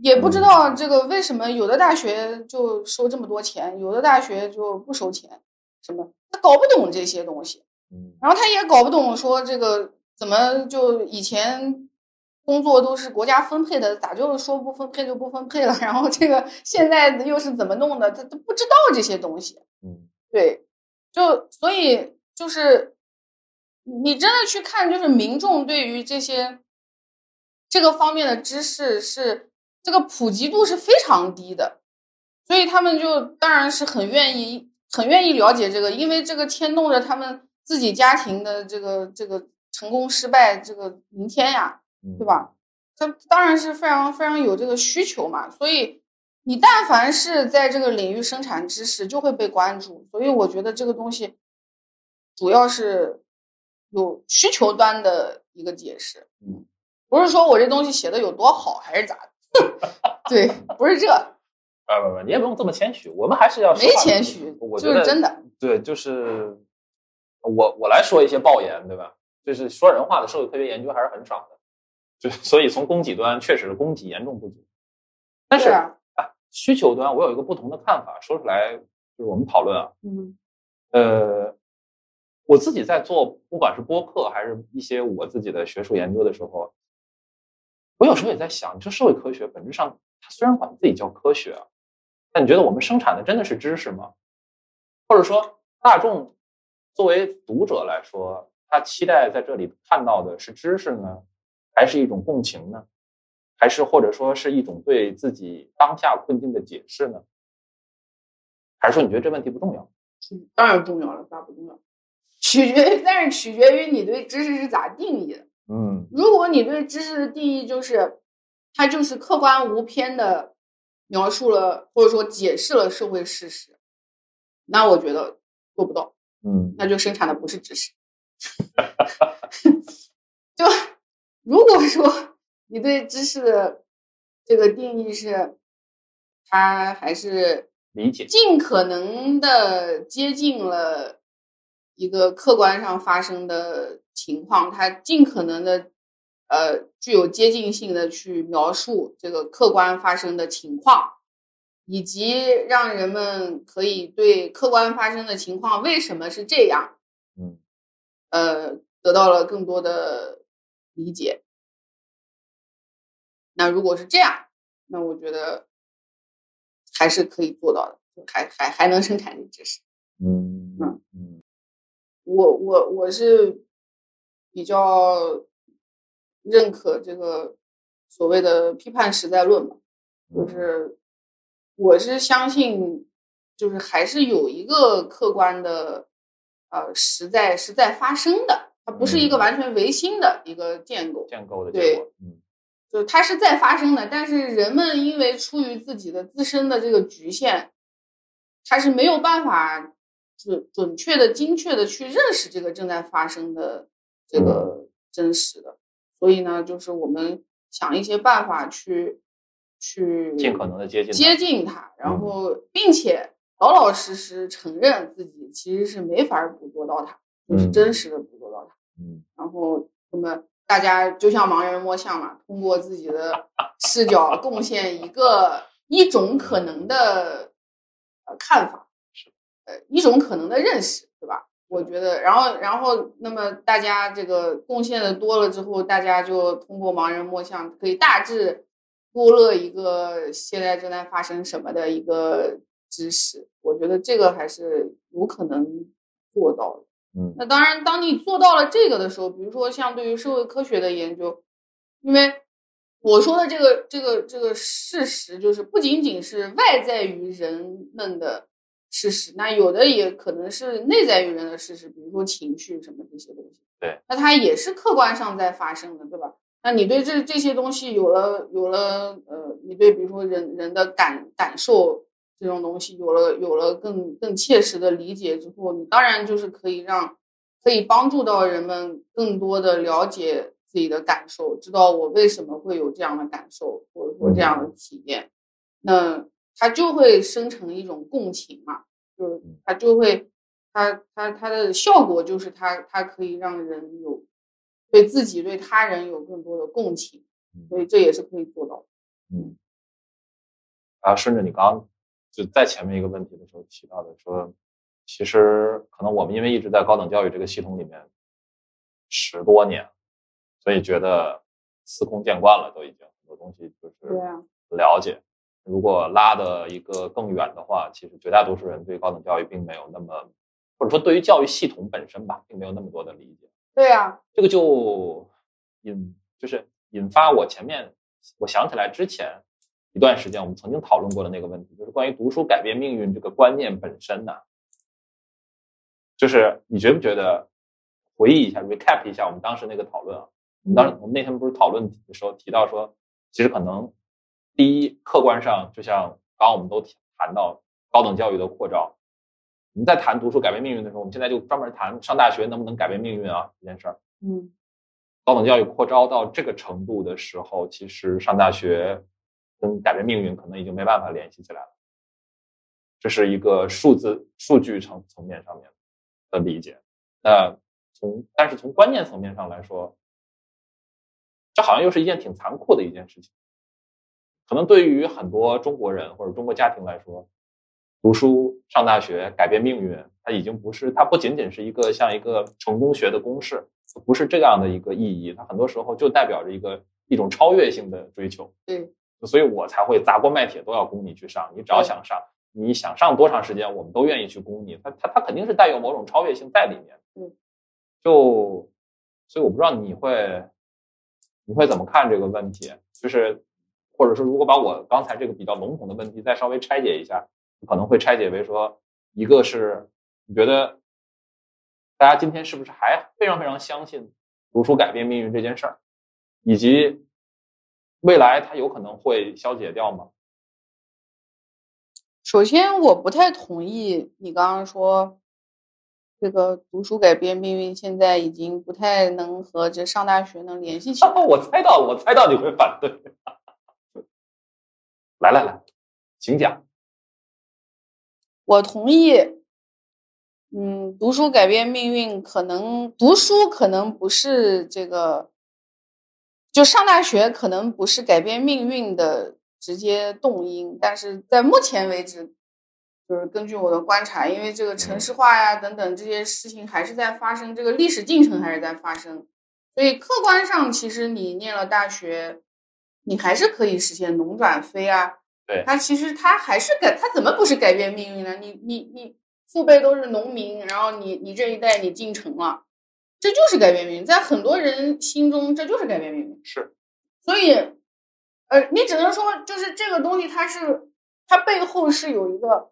[SPEAKER 1] 也不知道这个为什么有的大学就收这么多钱，有的大学就不收钱，什么他搞不懂这些东西，
[SPEAKER 2] 嗯
[SPEAKER 1] 然后他也搞不懂说这个怎么就以前工作都是国家分配的，咋就说不分配就不分配了？然后这个现在又是怎么弄的？他都不知道这些东西。
[SPEAKER 2] 嗯
[SPEAKER 1] 对，就所以就是你真的去看，就是民众对于这些这个方面的知识是这个普及度是非常低的，所以他们就当然是很愿意很愿意了解这个，因为这个牵动着他们自己家庭的这个这个成功失败这个明天呀，
[SPEAKER 2] 嗯，
[SPEAKER 1] 对？吧？他当然是非常非常有这个需求嘛，所以你但凡是在这个领域生产知识，就会被关注。所以我觉得这个东西主要是有需求端的一个解释，
[SPEAKER 2] 嗯，
[SPEAKER 1] 不是说我这东西写的有多好还是咋的，对，不是这，
[SPEAKER 2] 啊不不，你也不用这么谦虚，我们还是要
[SPEAKER 1] 没谦虚
[SPEAKER 2] 我，觉得
[SPEAKER 1] 是真的，
[SPEAKER 2] 对，就是我我来说一些爆言，对吧？就是说人话的社会科学研究还是很少的，就所以从供给端确实供给严重不足。但是
[SPEAKER 1] 啊，
[SPEAKER 2] 啊，需求端我有一个不同的看法，说出来就是我们讨论啊，
[SPEAKER 1] 嗯
[SPEAKER 2] 呃，我自己在做不管是播客还是一些我自己的学术研究的时候，我有时候也在想，这社会科学本质上它虽然管自己叫科学啊，但你觉得我们生产的真的是知识吗？或者说大众作为读者来说，他期待在这里看到的是知识呢，还是一种共情呢？还是或者说是一种对自己当下困境的解释呢？还是说你觉得这问题不重要？
[SPEAKER 1] 当然重要了，咋不重要？取决于，但是取决于你对知识是咋定义的。
[SPEAKER 2] 嗯
[SPEAKER 1] 如果你对知识的定义就是，它就是客观无偏的描述了或者说解释了社会事实，那我觉得做不到，
[SPEAKER 2] 嗯
[SPEAKER 1] 那就生产的不是知识。就如果说你对知识的这个定义是，它还是
[SPEAKER 2] 理解。
[SPEAKER 1] 尽可能的接近了一个客观上发生的情况，它尽可能的呃具有接近性的去描述这个客观发生的情况，以及让人们可以对客观发生的情况为什么是这样，
[SPEAKER 2] 嗯
[SPEAKER 1] 呃，得到了更多的理解。那如果是这样，那我觉得还是可以做到的，还还还能生产力知识。
[SPEAKER 2] 嗯嗯
[SPEAKER 1] 我我我是比较认可这个所谓的批判实在论嘛，就是我是相信，就是还是有一个客观的呃实在是在发生的，它不是一个
[SPEAKER 2] 嗯。
[SPEAKER 1] 完全唯心的一个建构，
[SPEAKER 2] 建构的。
[SPEAKER 1] 对
[SPEAKER 2] 结果，嗯。
[SPEAKER 1] 就是它是在发生的，但是人们因为出于自己的自身的这个局限，他是没有办法准准确的、精确的去认识这个正在发生的这个真实的。所以呢，就是我们想一些办法去去
[SPEAKER 2] 尽可能的接近它
[SPEAKER 1] 接近它，然
[SPEAKER 2] 嗯
[SPEAKER 1] 后并且老老实实承认自己其实是没法捕捉到它，就是
[SPEAKER 2] 嗯
[SPEAKER 1] 真实的捕捉到它。
[SPEAKER 2] 嗯
[SPEAKER 1] 然后那么大家就像盲人摸象嘛，通过自己的视角贡献一个一种可能的呃看法，
[SPEAKER 2] 是
[SPEAKER 1] 呃一种可能的认识？我觉得，然后然后那么大家这个贡献的多了之后，大家就通过盲人摸象可以大致勾勒一个现在正在发生什么的一个知识，我觉得这个还是有可能做到的。
[SPEAKER 2] 嗯
[SPEAKER 1] 那当然，当你做到了这个的时候，比如说像对于社会科学的研究，因为我说的这个这个这个事实，就是不仅仅是外在于人们的事实，那有的也可能是内在于人的事实，比如说情绪什么这些东西。
[SPEAKER 2] 对，
[SPEAKER 1] 那它也是客观上在发生的，对吧？那你对这这些东西有了有了呃，你对比如说人人的感感受这种东西有了有了更更切实的理解之后，你当然就是可以让可以帮助到人们更多的了解自己的感受，知道我为什么会有这样的感受或者说这样的体验，那它就会生成一种共情嘛，就是它就会它它它的效果就是它它可以让人有对自己对他人有更多的共情，所以这也是可以做到的。
[SPEAKER 2] 嗯。然后顺着你刚刚就在前面一个问题的时候提到的说，其实可能我们因为一直在高等教育这个系统里面十多年，所以觉得司空见惯了，都已经很多东西就是了解。如果拉的一个更远的话，其实绝大多数人对高等教育并没有那么，或者说对于教育系统本身吧，并没有那么多的理解。
[SPEAKER 1] 对啊，
[SPEAKER 2] 这个就引就是引发我前面我想起来之前一段时间我们曾经讨论过的那个问题，就是关于读书改变命运这个观念本身呢，就是你觉不觉得回忆一下 recap 一下我们当时那个讨论啊？我们当时我们那天不是讨论的时候提到说，其实可能第一客观上就像刚刚我们都谈到高等教育的扩招。我们在谈读书改变命运的时候，我们现在就专门谈上大学能不能改变命运啊这件事儿。
[SPEAKER 1] 嗯
[SPEAKER 2] 高等教育扩招到这个程度的时候，其实上大学跟改变命运可能已经没办法联系起来了。这是一个数字数据层层面上面的理解。那从但是从观念层面上来说，这好像又是一件挺残酷的一件事情。可能对于很多中国人或者中国家庭来说，读书上大学改变命运，它已经不是它不仅仅是一个像一个成功学的公式，不是这样的一个意义。它很多时候就代表着一个一种超越性的追求。
[SPEAKER 1] 对，
[SPEAKER 2] 所以我才会砸锅卖铁都要供你去上。你只要想上，你想上多长时间，我们都愿意去供你。它它它肯定是带有某种超越性在里面。
[SPEAKER 1] 嗯，
[SPEAKER 2] 就所以我不知道你会你会怎么看这个问题，就是或者说如果把我刚才这个比较笼统的问题再稍微拆解一下，可能会拆解为说，一个是你觉得大家今天是不是还非常非常相信读书改变命运这件事儿，以及未来它有可能会消解掉吗？
[SPEAKER 1] 首先我不太同意你刚刚说，这个读书改变命运现在已经不太能和这上大学能联系起来。
[SPEAKER 2] 我猜到，我猜到你会反对。来来来，请讲。
[SPEAKER 1] 我同意，嗯，读书改变命运，可能读书可能不是这个，就上大学可能不是改变命运的直接动因，但是在目前为止，就是根据我的观察，因为这个城市化呀等等这些事情还是在发生，这个历史进程还是在发生，所以客观上其实你念了大学，你还是可以实现农转非啊。
[SPEAKER 2] 对
[SPEAKER 1] 他其实他还是改，他怎么不是改变命运呢？你你你父辈都是农民，然后你你这一代你进城了，这就是改变命运，在很多人心中这就是改变命运。
[SPEAKER 2] 是，
[SPEAKER 1] 所以，呃，你只能说就是这个东西它是它背后是有一个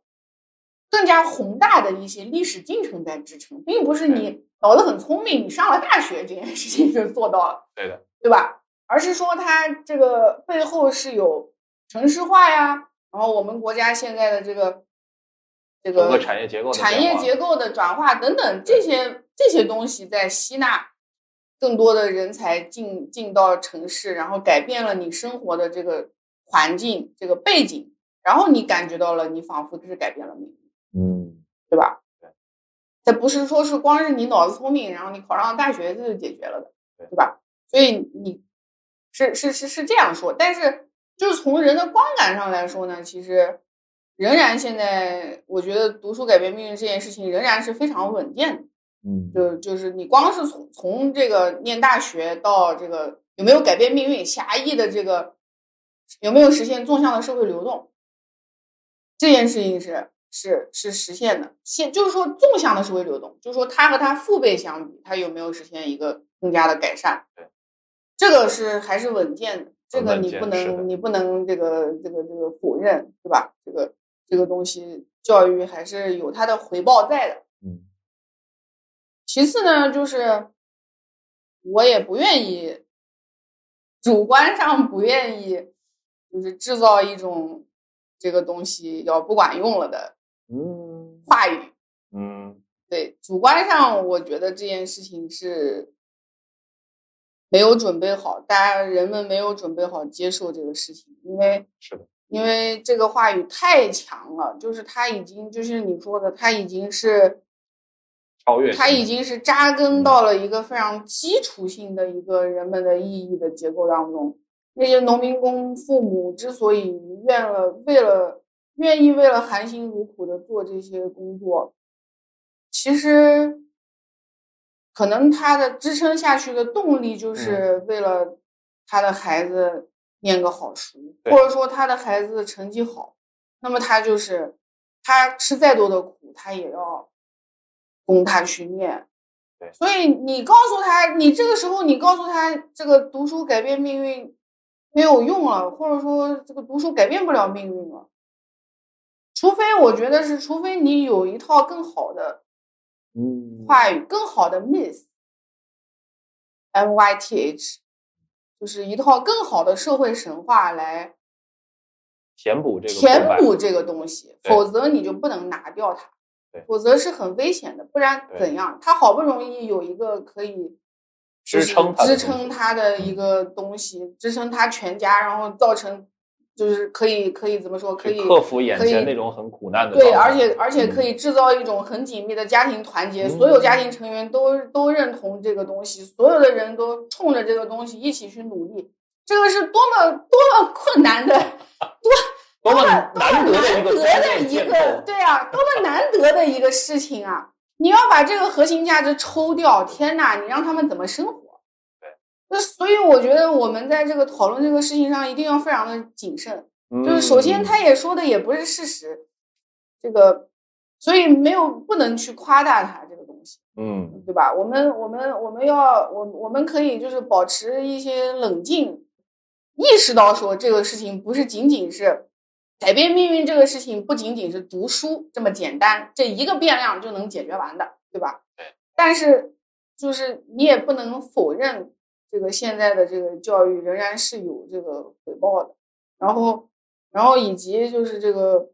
[SPEAKER 1] 更加宏大的一些历史进程在支撑，并不是你脑子很聪明，你上了大学这件事情就做到了。
[SPEAKER 2] 对的，
[SPEAKER 1] 对吧？而是说它这个背后是有城市化呀，然后我们国家现在的这个这
[SPEAKER 2] 个
[SPEAKER 1] 个
[SPEAKER 2] 产业结构
[SPEAKER 1] 产业结构的转化等等这些这些东西在吸纳更多的人才进进到城市，然后改变了你生活的这个环境这个背景，然后你感觉到了你仿佛是改变了命运，
[SPEAKER 2] 嗯，
[SPEAKER 1] 对吧？
[SPEAKER 2] 对，
[SPEAKER 1] 这不是说是光是你脑子聪明，然后你考上了大学这就解决了的，
[SPEAKER 2] 对。
[SPEAKER 1] 对吧？所以你是是是是这样说，但是就是从人的观感上来说呢，其实仍然现在我觉得读书改变命运这件事情仍然是非常稳健的。
[SPEAKER 2] 嗯，
[SPEAKER 1] 就就是你光是从从这个念大学到这个有没有改变命运，狭义的这个有没有实现纵向的社会流动，这件事情是是是实现的。现就是说纵向的社会流动，就是说他和他父辈相比，他有没有实现一个更加的改善？
[SPEAKER 2] 对，
[SPEAKER 1] 这个是还是稳健的，这个你不能你不能这个这个这个否认，对吧？这个这个东西教育还是有它的回报在的。
[SPEAKER 2] 嗯
[SPEAKER 1] 其次呢，就是我也不愿意，主观上不愿意，就是制造一种这个东西要不管用了的
[SPEAKER 2] 嗯
[SPEAKER 1] 话语。
[SPEAKER 2] 嗯
[SPEAKER 1] 对，主观上我觉得这件事情是没有准备好，大家人们没有准备好接受这个事情，因为
[SPEAKER 2] 是的，
[SPEAKER 1] 因为这个话语太强了，就是他已经就是你说的，他已经是。
[SPEAKER 2] 超越
[SPEAKER 1] 他已经是扎根到了一个非常基础性的一个人们的意义的结构当中。那些农民工父母之所以愿了为了愿意为了含辛茹苦的做这些工作，其实可能他的支撑下去的动力就是为了他的孩子念个好书，
[SPEAKER 2] 对
[SPEAKER 1] 或者说他的孩子成绩好，那么他就是他吃再多的苦，他也要供他去念。
[SPEAKER 2] 对
[SPEAKER 1] 所以你告诉他，你这个时候你告诉他，这个读书改变命运没有用了，或者说这个读书改变不了命运了。除非我觉得是，除非你有一套更好的
[SPEAKER 2] 嗯
[SPEAKER 1] 话语，更好的 myth，M Y T H，就是一套更好的社会神话来
[SPEAKER 2] 填补这个
[SPEAKER 1] 填补这个东西，否则你就不能拿掉它
[SPEAKER 2] 对，
[SPEAKER 1] 否则是很危险的。不然怎样？他好不容易有一个可以
[SPEAKER 2] 支撑
[SPEAKER 1] 支撑他的一个东西，支撑他全家，然后造成就是可以可以怎么说？可以
[SPEAKER 2] 克服眼前那种很苦难的
[SPEAKER 1] 对，而且而且可
[SPEAKER 2] 嗯
[SPEAKER 1] 以制造一种很紧密的家庭团结，
[SPEAKER 2] 嗯
[SPEAKER 1] 所有家庭成员都都认同这个东西，所有的人都冲着这个东西一起去努力，这个是多么多么 困难的，
[SPEAKER 2] 多多么
[SPEAKER 1] 多么
[SPEAKER 2] 难得的一个
[SPEAKER 1] 难得的一个，对啊，多么难得的一个事情啊！你要把这个核心价值抽掉，天哪，你让他们怎么生活？
[SPEAKER 2] 对，
[SPEAKER 1] 那所以我觉得我们在这个讨论这个事情上一定要非常的谨慎。就是首先，
[SPEAKER 2] 嗯
[SPEAKER 1] 他也说的也不是事实，这个，所以没有不能去夸大他这个东西，
[SPEAKER 2] 嗯
[SPEAKER 1] 对吧？我们我们我们要我我们可以就是保持一些冷静，意识到说这个事情不是仅仅是改变命运，这个事情不仅仅是读书这么简单，这一个变量就能解决完的，对吧？
[SPEAKER 2] 对。
[SPEAKER 1] 但是就是你也不能否认这个现在的这个教育仍然是有这个回报的，然后。然后以及就是这个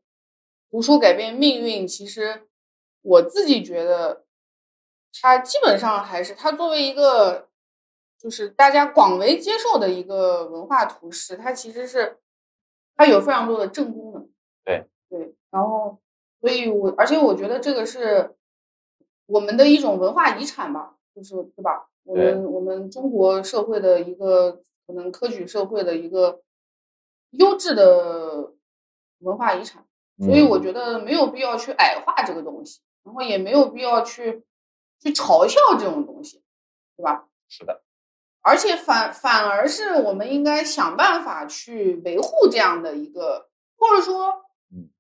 [SPEAKER 1] 读书改变命运，其实我自己觉得，它基本上还是它作为一个就是大家广为接受的一个文化图式，它其实是它有非常多的正功能。
[SPEAKER 2] 对
[SPEAKER 1] 对，然后所以我而且我觉得这个是我们的一种文化遗产吧，就是对吧？我们我们中国社会的一个可能科举社会的一个。优质的文化遗产，所以我
[SPEAKER 2] 嗯
[SPEAKER 1] 觉得没有必要去矮化这个东西，然后也没有必要去去嘲笑这种东西，对吧？
[SPEAKER 2] 是的，
[SPEAKER 1] 而且反反而是我们应该想办法去维护这样的一个，或者说
[SPEAKER 2] 嗯，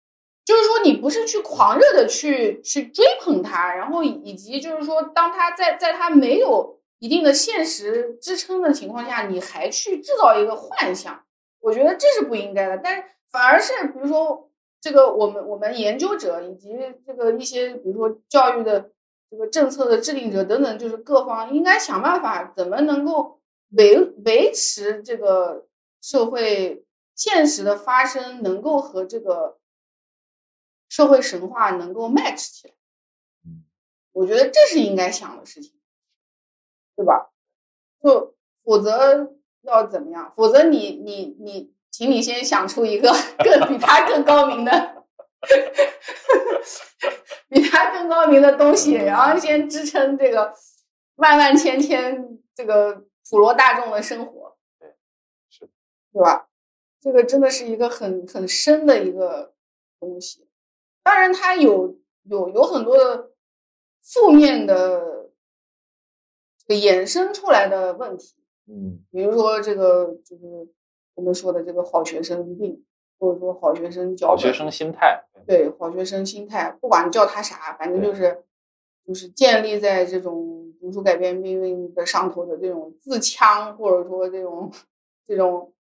[SPEAKER 1] 就是说你不是去狂热的去去追捧它，然后以及就是说，当他在在他没有一定的现实支撑的情况下，你还去制造一个幻想，我觉得这是不应该的。但是反而是比如说这个我们我们研究者以及这个一些比如说教育的这个政策的制定者等等，就是各方应该想办法怎么能够维维持这个社会现实的发生能够和这个。社会神话能够 match 起来，我觉得这是应该想的事情，对吧？就否则要怎么样？否则你你你，请你先想出一个 更比他更高明的，比他更高明的东西，然后先支撑这个万万千千这个普罗大众的生活，
[SPEAKER 2] 对，是，
[SPEAKER 1] 对吧？这个真的是一个很很深的一个东西。当然，它有有有很多的负面的这个衍生出来的问题，
[SPEAKER 2] 嗯，
[SPEAKER 1] 比如说这个就是我们说的这个好学生病，或者说好学生教
[SPEAKER 2] 好学生心态，
[SPEAKER 1] 对。好学生心态，不管叫他啥，反正就是就是建立在这种读书改变命运的上头的这种自强，或者说这种这种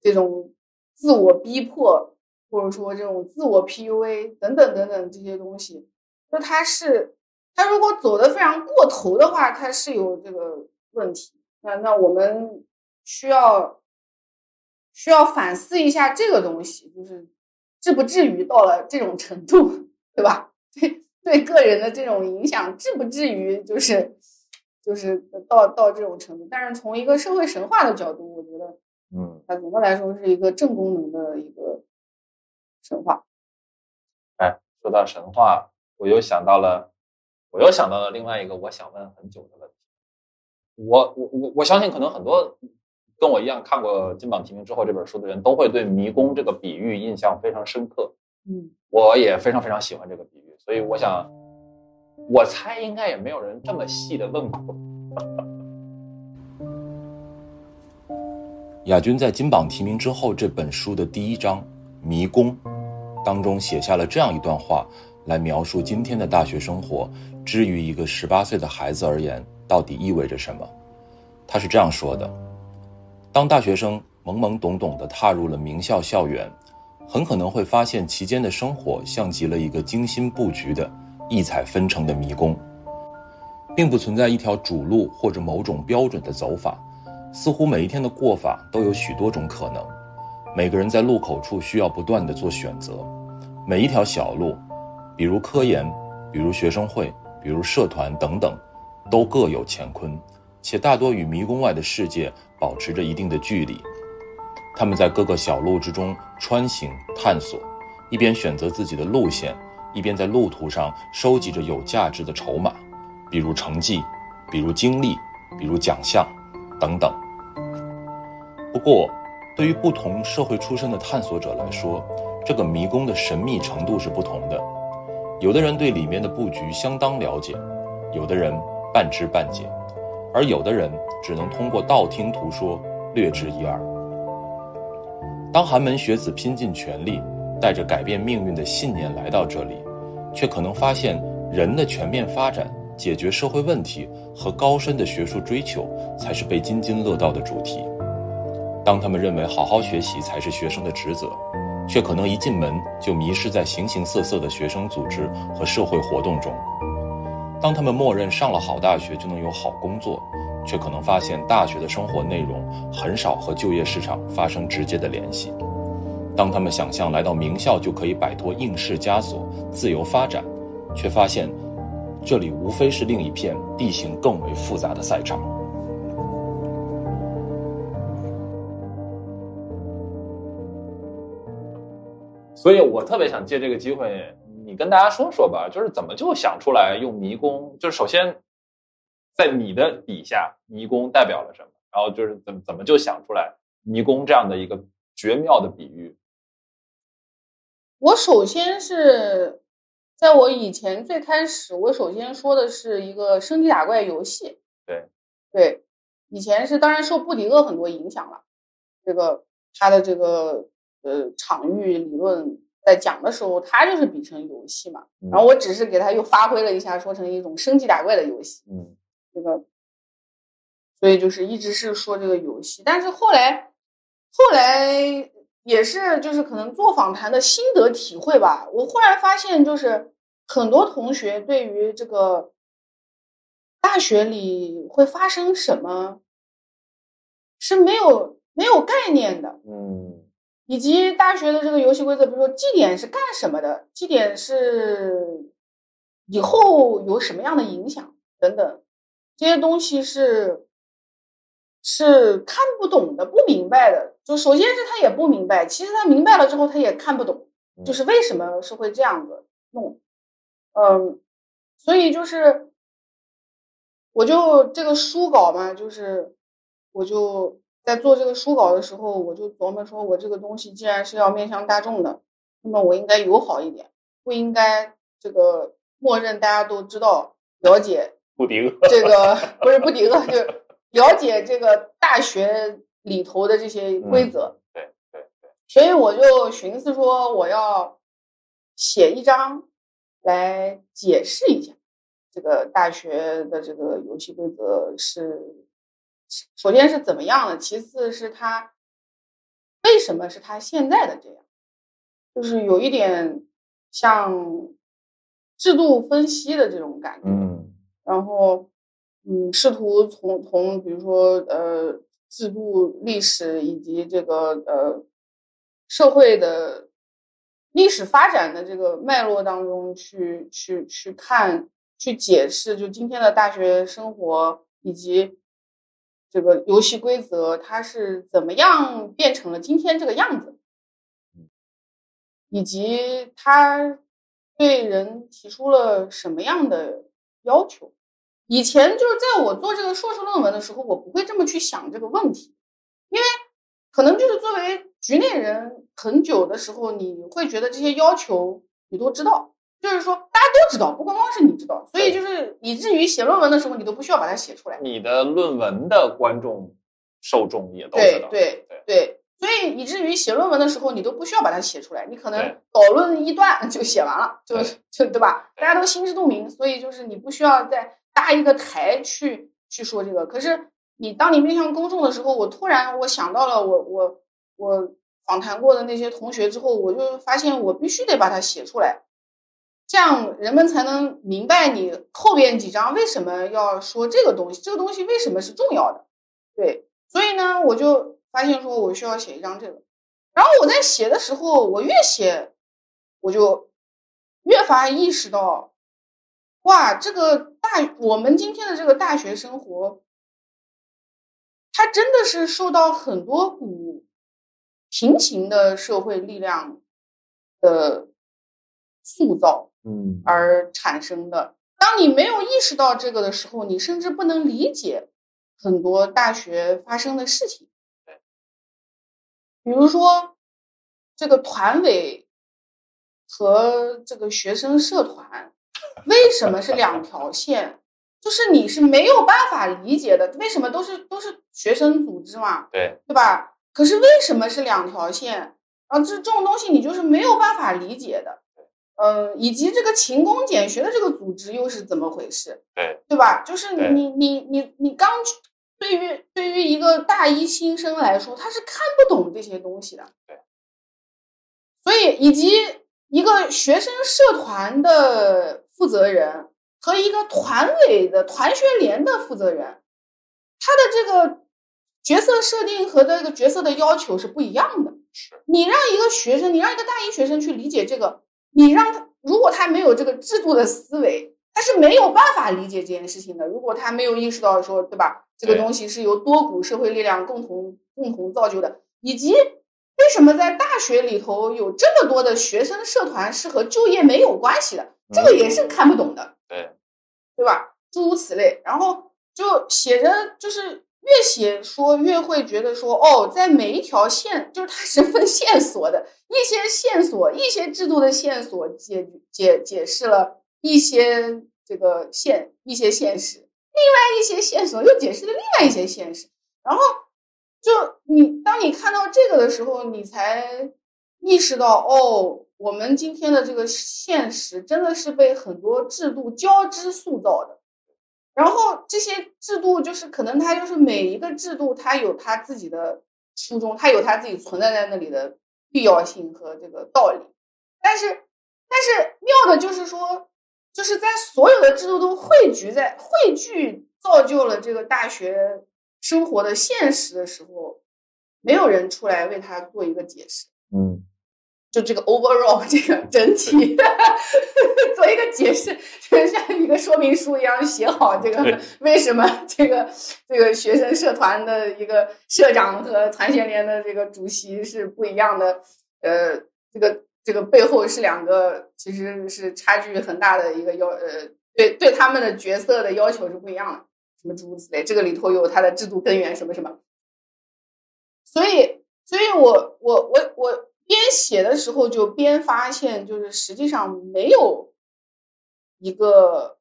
[SPEAKER 1] 这种自我逼迫。或者说这种自我 PUA 等等等等这些东西，就他是，它如果走的非常过头的话，它是有这个问题。那那我们需要需要反思一下这个东西，就是至不至于到了这种程度，对吧？对 对，个人的这种影响至不至于就是就是到到这种程度。但是从一个社会神话的角度，我觉得，
[SPEAKER 2] 嗯，
[SPEAKER 1] 它总的来说是一个正功能的一个。神话，
[SPEAKER 2] 哎，说到神话，我又想到了，我又想到了另外一个我想问很久的问题。我我我我相信，可能很多跟我一样看过《金榜题名》之后这本书的人都会对迷宫这个比喻印象非常深刻。
[SPEAKER 1] 嗯，
[SPEAKER 2] 我也非常非常喜欢这个比喻，所以我想，我猜应该也没有人这么细的问过。
[SPEAKER 3] 亚军在《金榜题名》之后这本书的第一章。迷宫当中写下了这样一段话，来描述今天的大学生活，之于一个十八岁的孩子而言，到底意味着什么？他是这样说的：当大学生懵懵懂懂地踏入了名校校园，很可能会发现其间的生活像极了一个精心布局的异彩纷呈的迷宫，并不存在一条主路或者某种标准的走法，似乎每一天的过法都有许多种可能。每个人在路口处需要不断的做选择，每一条小路，比如科研，比如学生会，比如社团等等，都各有乾坤，且大多与迷宫外的世界保持着一定的距离。他们在各个小路之中穿行探索，一边选择自己的路线，一边在路途上收集着有价值的筹码，比如成绩，比如经历，比如奖项，等等。不过。对于不同社会出身的探索者来说，这个迷宫的神秘程度是不同的。有的人对里面的布局相当了解，有的人半知半解，而有的人只能通过道听途说略知一二。当寒门学子拼尽全力，带着改变命运的信念来到这里，却可能发现人的全面发展、解决社会问题和高深的学术追求才是被津津乐道的主题。当他们认为好好学习才是学生的职责，却可能一进门就迷失在形形色色的学生组织和社会活动中；当他们默认上了好大学就能有好工作，却可能发现大学的生活内容很少和就业市场发生直接的联系；当他们想象来到名校就可以摆脱应试枷锁、自由发展，却发现这里无非是另一片地形更为复杂的赛场。
[SPEAKER 2] 所以我特别想借这个机会，你跟大家说说吧，就是怎么就想出来用迷宫？就是首先，在你的笔下，迷宫代表了什么？然后就是怎怎么就想出来迷宫这样的一个绝妙的比喻？
[SPEAKER 1] 我首先是在我以前最开始，我首先说的是一个升级打怪游戏。
[SPEAKER 2] 对
[SPEAKER 1] 对，以前是当然受布迪厄很多影响了，这个他的这个。呃，场域理论在讲的时候，他就是比成游戏嘛，
[SPEAKER 2] 嗯
[SPEAKER 1] 然后我只是给他又发挥了一下，说成一种升级打怪的游戏。
[SPEAKER 2] 嗯。
[SPEAKER 1] 这个，所以就是一直是说这个游戏，但是后来，后来也是就是可能做访谈的心得体会吧，我忽然发现就是很多同学对于这个大学里会发生什么是没有没有概念的，
[SPEAKER 2] 嗯
[SPEAKER 1] 以及大学的这个游戏规则，比如说绩点是干什么的，绩点是以后有什么样的影响等等，这些东西是是看不懂的、不明白的。就首先是他也不明白，其实他明白了之后他也看不懂，就是为什么是会这样子弄。嗯，所以就是我就这个书稿嘛，就是我就在做这个书稿的时候，我就琢磨说，我这个东西既然是要面向大众的，那么我应该友好一点，不应该这个默认大家都知道、了解
[SPEAKER 2] 不敌
[SPEAKER 1] 这 个不是布迪厄，就是了解这个大学里头的这些规则。
[SPEAKER 2] 对对对，
[SPEAKER 1] 所以我就寻思说，我要写一章来解释一下这个大学的这个游戏规则是，首先是怎么样的，其次是他为什么是他现在的这样，就是有一点像制度分析的这种感觉。
[SPEAKER 2] 嗯
[SPEAKER 1] 然后，嗯，试图从从比如说呃制度历史以及这个呃社会的历史发展的这个脉络当中去去去看去解释，就今天的大学生活以及这个游戏规则它是怎么样变成了今天这个样子，以及它对人提出了什么样的要求。以前就是在我做这个硕士论文的时候，我不会这么去想这个问题，因为可能就是作为局内人很久的时候，你会觉得这些要求你都知道，就是说知道，不光光是你知道，所以就是以至于写论文的时候，你都不需要把它写出来。
[SPEAKER 2] 你的论文的观众受众也都知道，
[SPEAKER 1] 对对
[SPEAKER 2] 对。
[SPEAKER 1] 对，所以以至于写论文的时候，你都不需要把它写出来，你可能
[SPEAKER 2] 对。
[SPEAKER 1] 导论一段就写完了，就就 对吧？大家都心知肚明，所以就是你不需要再搭一个台去去说这个。可是你当你面向公众的时候，我突然我想到了我我我访谈过的那些同学之后，我就发现我必须得把它写出来，这样人们才能明白你后边几章为什么要说这个东西，这个东西为什么是重要的。对，所以呢，我就发现说我需要写一张这个。然后我在写的时候，我越写，我就越发意识到，哇，这个大我们今天的这个大学生活，它真的是受到很多股平行的社会力量的塑造
[SPEAKER 2] 嗯
[SPEAKER 1] 而产生的。当你没有意识到这个的时候，你甚至不能理解很多大学发生的事情。比如说，这个团委和这个学生社团为什么是两条线？就是你是没有办法理解的。为什么都是都是学生组织嘛？
[SPEAKER 2] 对
[SPEAKER 1] 对吧？可是为什么是两条线？啊，这这种东西你就是没有办法理解的。嗯，以及这个勤工俭学的这个组织又是怎么回事？
[SPEAKER 2] 对
[SPEAKER 1] 对吧？就是
[SPEAKER 2] 对
[SPEAKER 1] 你你你你刚对于对于一个大一新生来说，他是看不懂这些东西的。
[SPEAKER 2] 对，
[SPEAKER 1] 所以以及一个学生社团的负责人和一个团委的团学联的负责人，他的这个角色设定和这个角色的要求是不一样的。
[SPEAKER 2] 是
[SPEAKER 1] 你让一个学生，你让一个大一学生去理解这个，你让他如果他没有这个制度的思维，他是没有办法理解这件事情的。如果他没有意识到说，对吧？这个东西是由多股社会力量共同共同造就的，以及为什么在大学里头有这么多的学生社团是和就业没有关系的，这个也是看不懂的。
[SPEAKER 2] 对
[SPEAKER 1] 对吧？诸如此类，然后就写着，就是越写说越会觉得说，哦，在每一条线，就是它是分线索的，一些线索，一些制度的线索解解解释了一些这个现一些现实，另外一些线索又解释了另外一些现实，然后就你当你看到这个的时候，你才意识到，哦，我们今天的这个现实真的是被很多制度交织塑造的，然后这些制度就是可能它就是每一个制度它有它自己的初衷，它有它自己存在在那里的必要性和这个道理，但是但是妙的就是说，就是在所有的制度都汇聚在汇聚造就了这个大学生活的现实的时候，没有人出来为他做一个解释。
[SPEAKER 2] 嗯
[SPEAKER 1] 就这个 overall 这个整体 做一个解释，就像一个说明书一样写好这个为什么这个这个学生社团的一个社长和团学联的这个主席是不一样的，呃，这个这个背后是两个其实是差距很大的一个要呃对对他们的角色的要求是不一样的，什么诸如此类，这个里头有它的制度根源什么什么，所以所以我我我我。边写的时候就边发现，就是实际上没有一个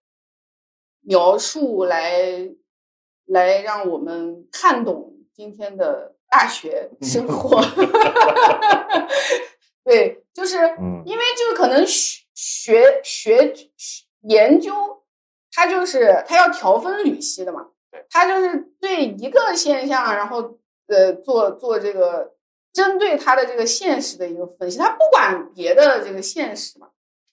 [SPEAKER 1] 描述来来让我们看懂今天的大学生活。对，就是
[SPEAKER 2] 嗯
[SPEAKER 1] 因为就是可能学学学研究，它就是它要调分缕析的嘛，它就是对一个现象，然后呃做做这个。针对他的这个现实的一个分析，他不管别的这个现实嘛，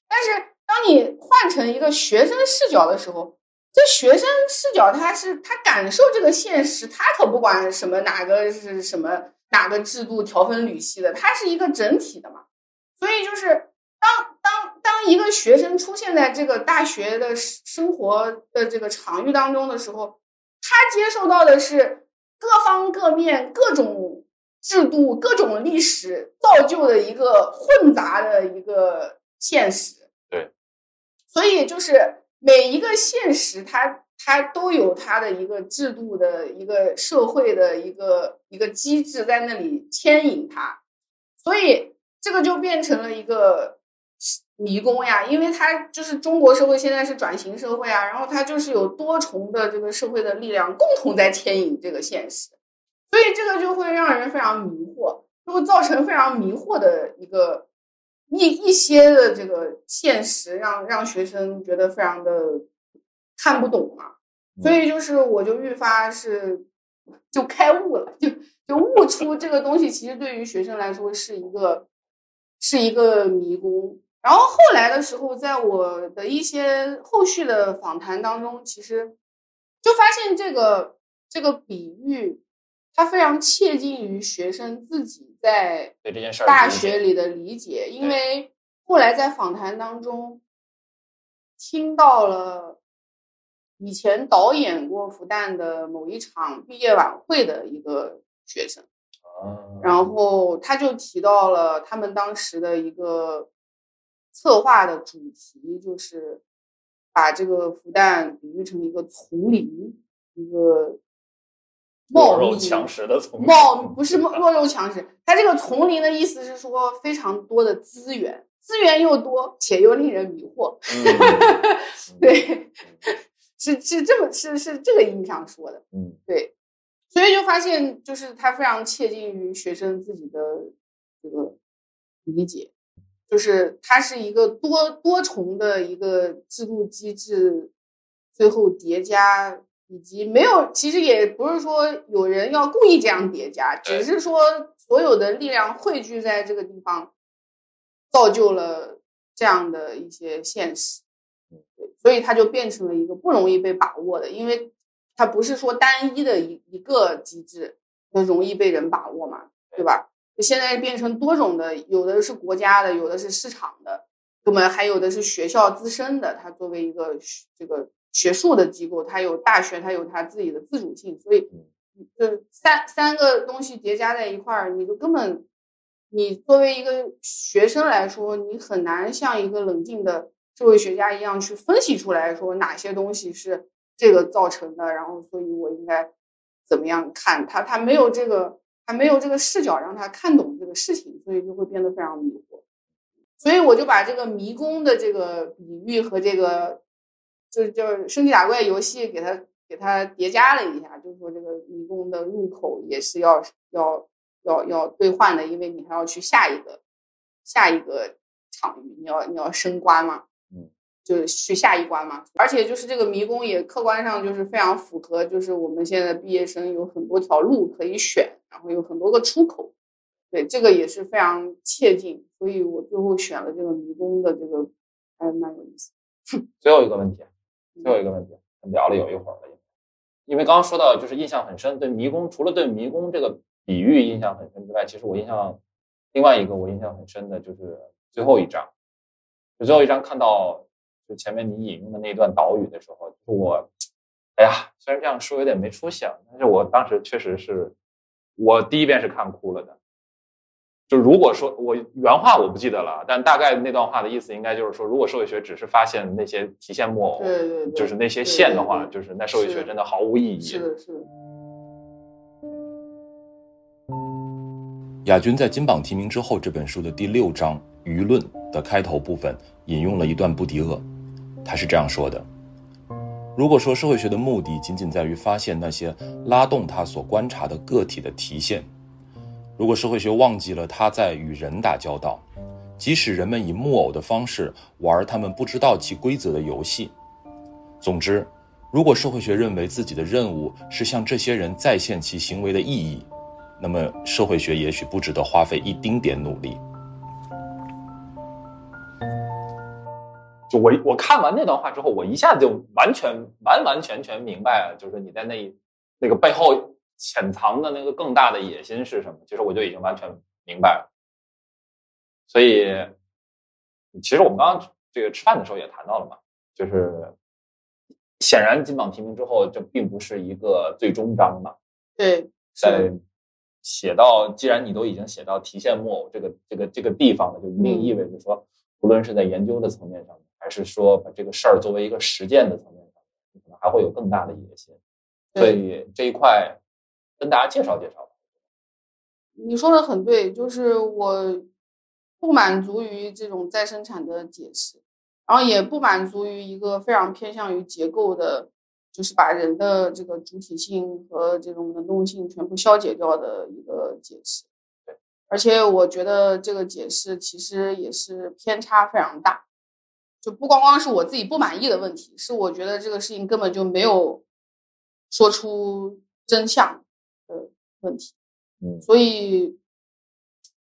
[SPEAKER 1] 但是当你换成一个学生视角的时候，这学生视角他是他感受这个现实，他可不管什么哪个是什么哪个制度条分缕析的，它是一个整体的嘛。所以就是当当当一个学生出现在这个大学的生活的这个场域当中的时候，他接受到的是各方各面各种。制度各种历史造就的一个混杂的一个现实，
[SPEAKER 2] 对，
[SPEAKER 1] 所以就是每一个现实，它它都有它的一个制度的一个社会的一个一个机制在那里牵引它，所以这个就变成了一个迷宫呀，因为它就是中国社会现在是转型社会啊，然后它就是有多重的这个社会的力量共同在牵引这个现实。所以这个就会让人非常迷惑，就会造成非常迷惑的一个一一些的这个现实，让让学生觉得非常的看不懂嘛。所以就是我就愈发是就开悟了，就就悟出这个东西其实对于学生来说是一个是一个迷宫。然后后来的时候，在我的一些后续的访谈当中，其实就发现这个这个比喻。它非常切近于学生自己在
[SPEAKER 2] 对这件事儿
[SPEAKER 1] 大学里的理解，因为后来在访谈当中听到了以前导演过复旦的某一场毕业晚会的一个学生，
[SPEAKER 2] 啊
[SPEAKER 1] 然后他就提到了他们当时的一个策划的主题，就是把这个复旦比喻成一个丛林，一个。
[SPEAKER 2] 弱肉强食的丛林，
[SPEAKER 1] 茂不是弱肉强食，它这个丛林的意思是说非常多的资源，资源又多且又令人迷惑。
[SPEAKER 2] 嗯
[SPEAKER 1] 对，是是这么是是这个意义上说的。
[SPEAKER 2] 嗯，
[SPEAKER 1] 对，所以就发现就是它非常切近于学生自己的这个理解，就是它是一个多多重的一个制度机制，最后叠加。以及没有，其实也不是说有人要故意这样叠加，只是说所有的力量汇聚在这个地方，造就了这样的一些现实。对，所以它就变成了一个不容易被把握的，因为它不是说单一的一一个机制，它容易被人把握嘛，对吧？现在变成多种的，有的是国家的，有的是市场的，那么还有的是学校自身的，它作为一个这个。学术的机构，它有大学，它有它自己的自主性，所以就三三个东西叠加在一块儿，你就根本，你作为一个学生来说，你很难像一个冷静的社会学家一样去分析出来说哪些东西是这个造成的，然后所以我应该怎么样看他，他没有这个，他没有这个视角让他看懂这个事情，所以就会变得非常迷惑。所以我就把这个迷宫的这个比喻和这个。就就是升级打怪游戏给它给它叠加了一下，就是说这个迷宫的入口也是要要要要兑换的，因为你还要去下一个下一个场域，你要你要升官嘛，
[SPEAKER 2] 嗯，
[SPEAKER 1] 就是去下一关嘛。而且就是这个迷宫也客观上就是非常符合，就是我们现在毕业生有很多条路可以选，然后有很多个出口，对这个也是非常切近，所以我最后选了这个迷宫的这个，还蛮有意思。
[SPEAKER 2] 最后一个问题，最后一个问题，聊了有一会儿了，因为刚刚说到就是印象很深，对迷宫除了对迷宫这个比喻印象很深之外，其实我印象另外一个我印象很深的就是最后一章，就最后一章看到就前面你引用的那段岛屿的时候，就是我，哎呀，虽然这样说有点没出息啊，但是我当时确实是我第一遍是看哭了的。就如果说我原话我不记得了，但大概那段话的意思应该就是说，如果社会学只是发现那些提线木偶，
[SPEAKER 1] 对对，
[SPEAKER 2] 就是那些线的话，
[SPEAKER 1] 对对
[SPEAKER 2] 就是那社会学真的毫无意义。
[SPEAKER 1] 是的，是的。
[SPEAKER 3] 亚军在金榜题名之后，这本书的第六章“舆论”的开头部分引用了一段布迪厄，他是这样说的：“如果说社会学的目的仅仅在于发现那些拉动他所观察的个体的提线。”如果社会学忘记了他在与人打交道，即使人们以木偶的方式玩他们不知道其规则的游戏，总之，如果社会学认为自己的任务是向这些人再现其行为的意义，那么社会学也许不值得花费一丁点努力。
[SPEAKER 2] 就我我看完那段话之后，我一下子就完全完完全全明白了，就是你在那那个背后。潜藏的那个更大的野心是什么？其实我就已经完全明白了。所以，其实我们刚刚这个吃饭的时候也谈到了嘛，就是显然金榜题名之后，这并不是一个最终章嘛。
[SPEAKER 1] 对，
[SPEAKER 2] 在写到，既然你都已经写到提线木偶这个这个这个地方了，就一定意味着说，无论是在研究的层面上，还是说把这个事儿作为一个实践的层面上，你可能还会有更大的野心。所以这一块。跟大家介绍介绍吧。
[SPEAKER 1] 你说的很对，就是我不满足于这种再生产的解释，然后也不满足于一个非常偏向于结构的，就是把人的这个主体性和这种能动性全部消解掉的一个解释。
[SPEAKER 2] 对，
[SPEAKER 1] 而且我觉得这个解释其实也是偏差非常大，就不光光是我自己不满意的问题，是我觉得这个事情根本就没有说出真相。的问题，
[SPEAKER 2] 嗯，
[SPEAKER 1] 所以，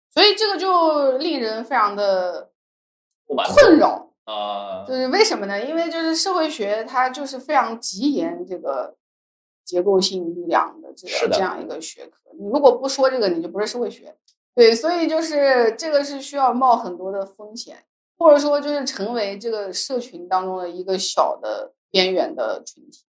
[SPEAKER 1] 所以这个就令人非常的困扰
[SPEAKER 2] 啊。
[SPEAKER 1] 就是为什么呢？因为就是社会学它就是非常极严这个结构性力量的这个这样一个学科。你如果不说这个，你就不是社会学。对，所以就是这个是需要冒很多的风险，或者说就是成为这个社群当中的一个小的边缘的群体。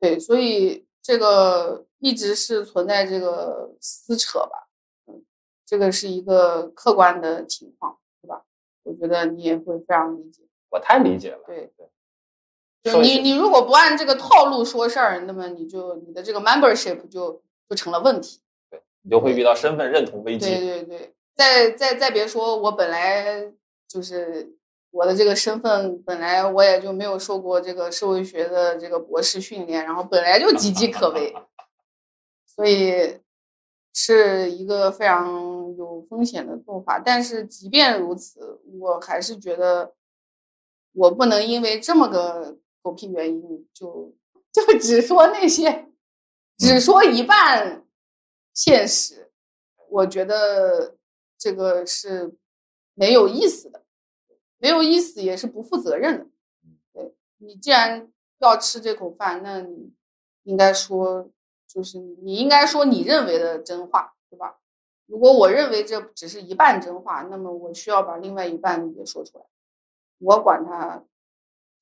[SPEAKER 2] 对，
[SPEAKER 1] 对，所以这个。一直是存在这个撕扯吧，嗯，这个是一个客观的情况，对吧？我觉得你也会非常理解。
[SPEAKER 2] 我太理解了。
[SPEAKER 1] 对对，就你你如果不按这个套路说事儿，那么你就你的这个 membership 就就成了问题。
[SPEAKER 2] 对，你就会遇到身份认同危机。
[SPEAKER 1] 对对对，再再再别说我本来就是我的这个身份，本来我也就没有受过这个社会学的这个博士训练，然后本来就岌岌可危。所以是一个非常有风险的做法，但是即便如此，我还是觉得我不能因为这么个狗屁原因就就只说那些，只说一半现实。我觉得这个是没有意思的，没有意思也是不负责任的。对你既然要吃这口饭，那你应该说。就是你应该说你认为的真话，对吧？如果我认为这只是一半真话，那么我需要把另外一半也说出来。我管他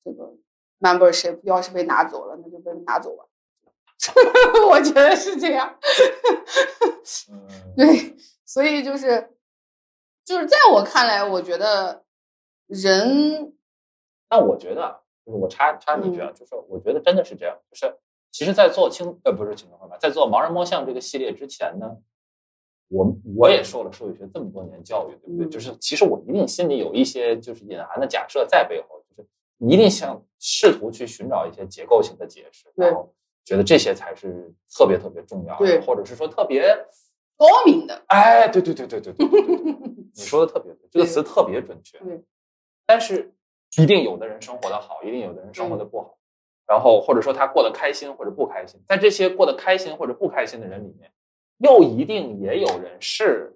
[SPEAKER 1] 这个 membership 要是被拿走了，那就被拿走吧。我觉得是这样。对，所以就是就是在我看来，我觉得人，
[SPEAKER 2] 但我觉得，就是我插插一句啊，就是我觉得真的是这样，就是其实，在做清呃不是轻科幻吧，在做盲人摸象这个系列之前呢，我我也受了社会学这么多年教育，对不对？就是其实我一定心里有一些就是隐含的假设在背后，就是一定想试图去寻找一些结构性的解释，然后觉得这些才是特别特别重要，对，或者是说特别
[SPEAKER 1] 高明的，
[SPEAKER 2] 哎，对对对对对对，你说的特别对，这个词特别准确。但是一定有的人生活的好，一定有的人生活的不好，然后或者说他过得开心或者不开心，在这些过得开心或者不开心的人里面，又一定也有人是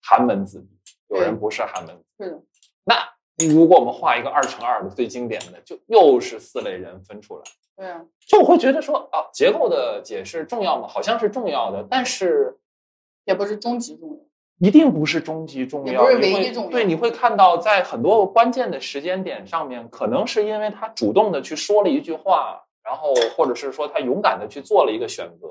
[SPEAKER 2] 寒门子弟，有人不是寒门子弟。
[SPEAKER 1] 是的，
[SPEAKER 2] 那如果我们画一个二乘二的最经典的，就又是四类人分出来。
[SPEAKER 1] 对啊，
[SPEAKER 2] 就我会觉得说啊，结构的解释重要吗？好像是重要的，但是
[SPEAKER 1] 也不是终极重要。
[SPEAKER 2] 一定不是终极重要，
[SPEAKER 1] 也不是唯一重要
[SPEAKER 2] 对，你会看到在很多关键的时间点上面，可能是因为他主动的去说了一句话，然后或者是说他勇敢的去做了一个选择，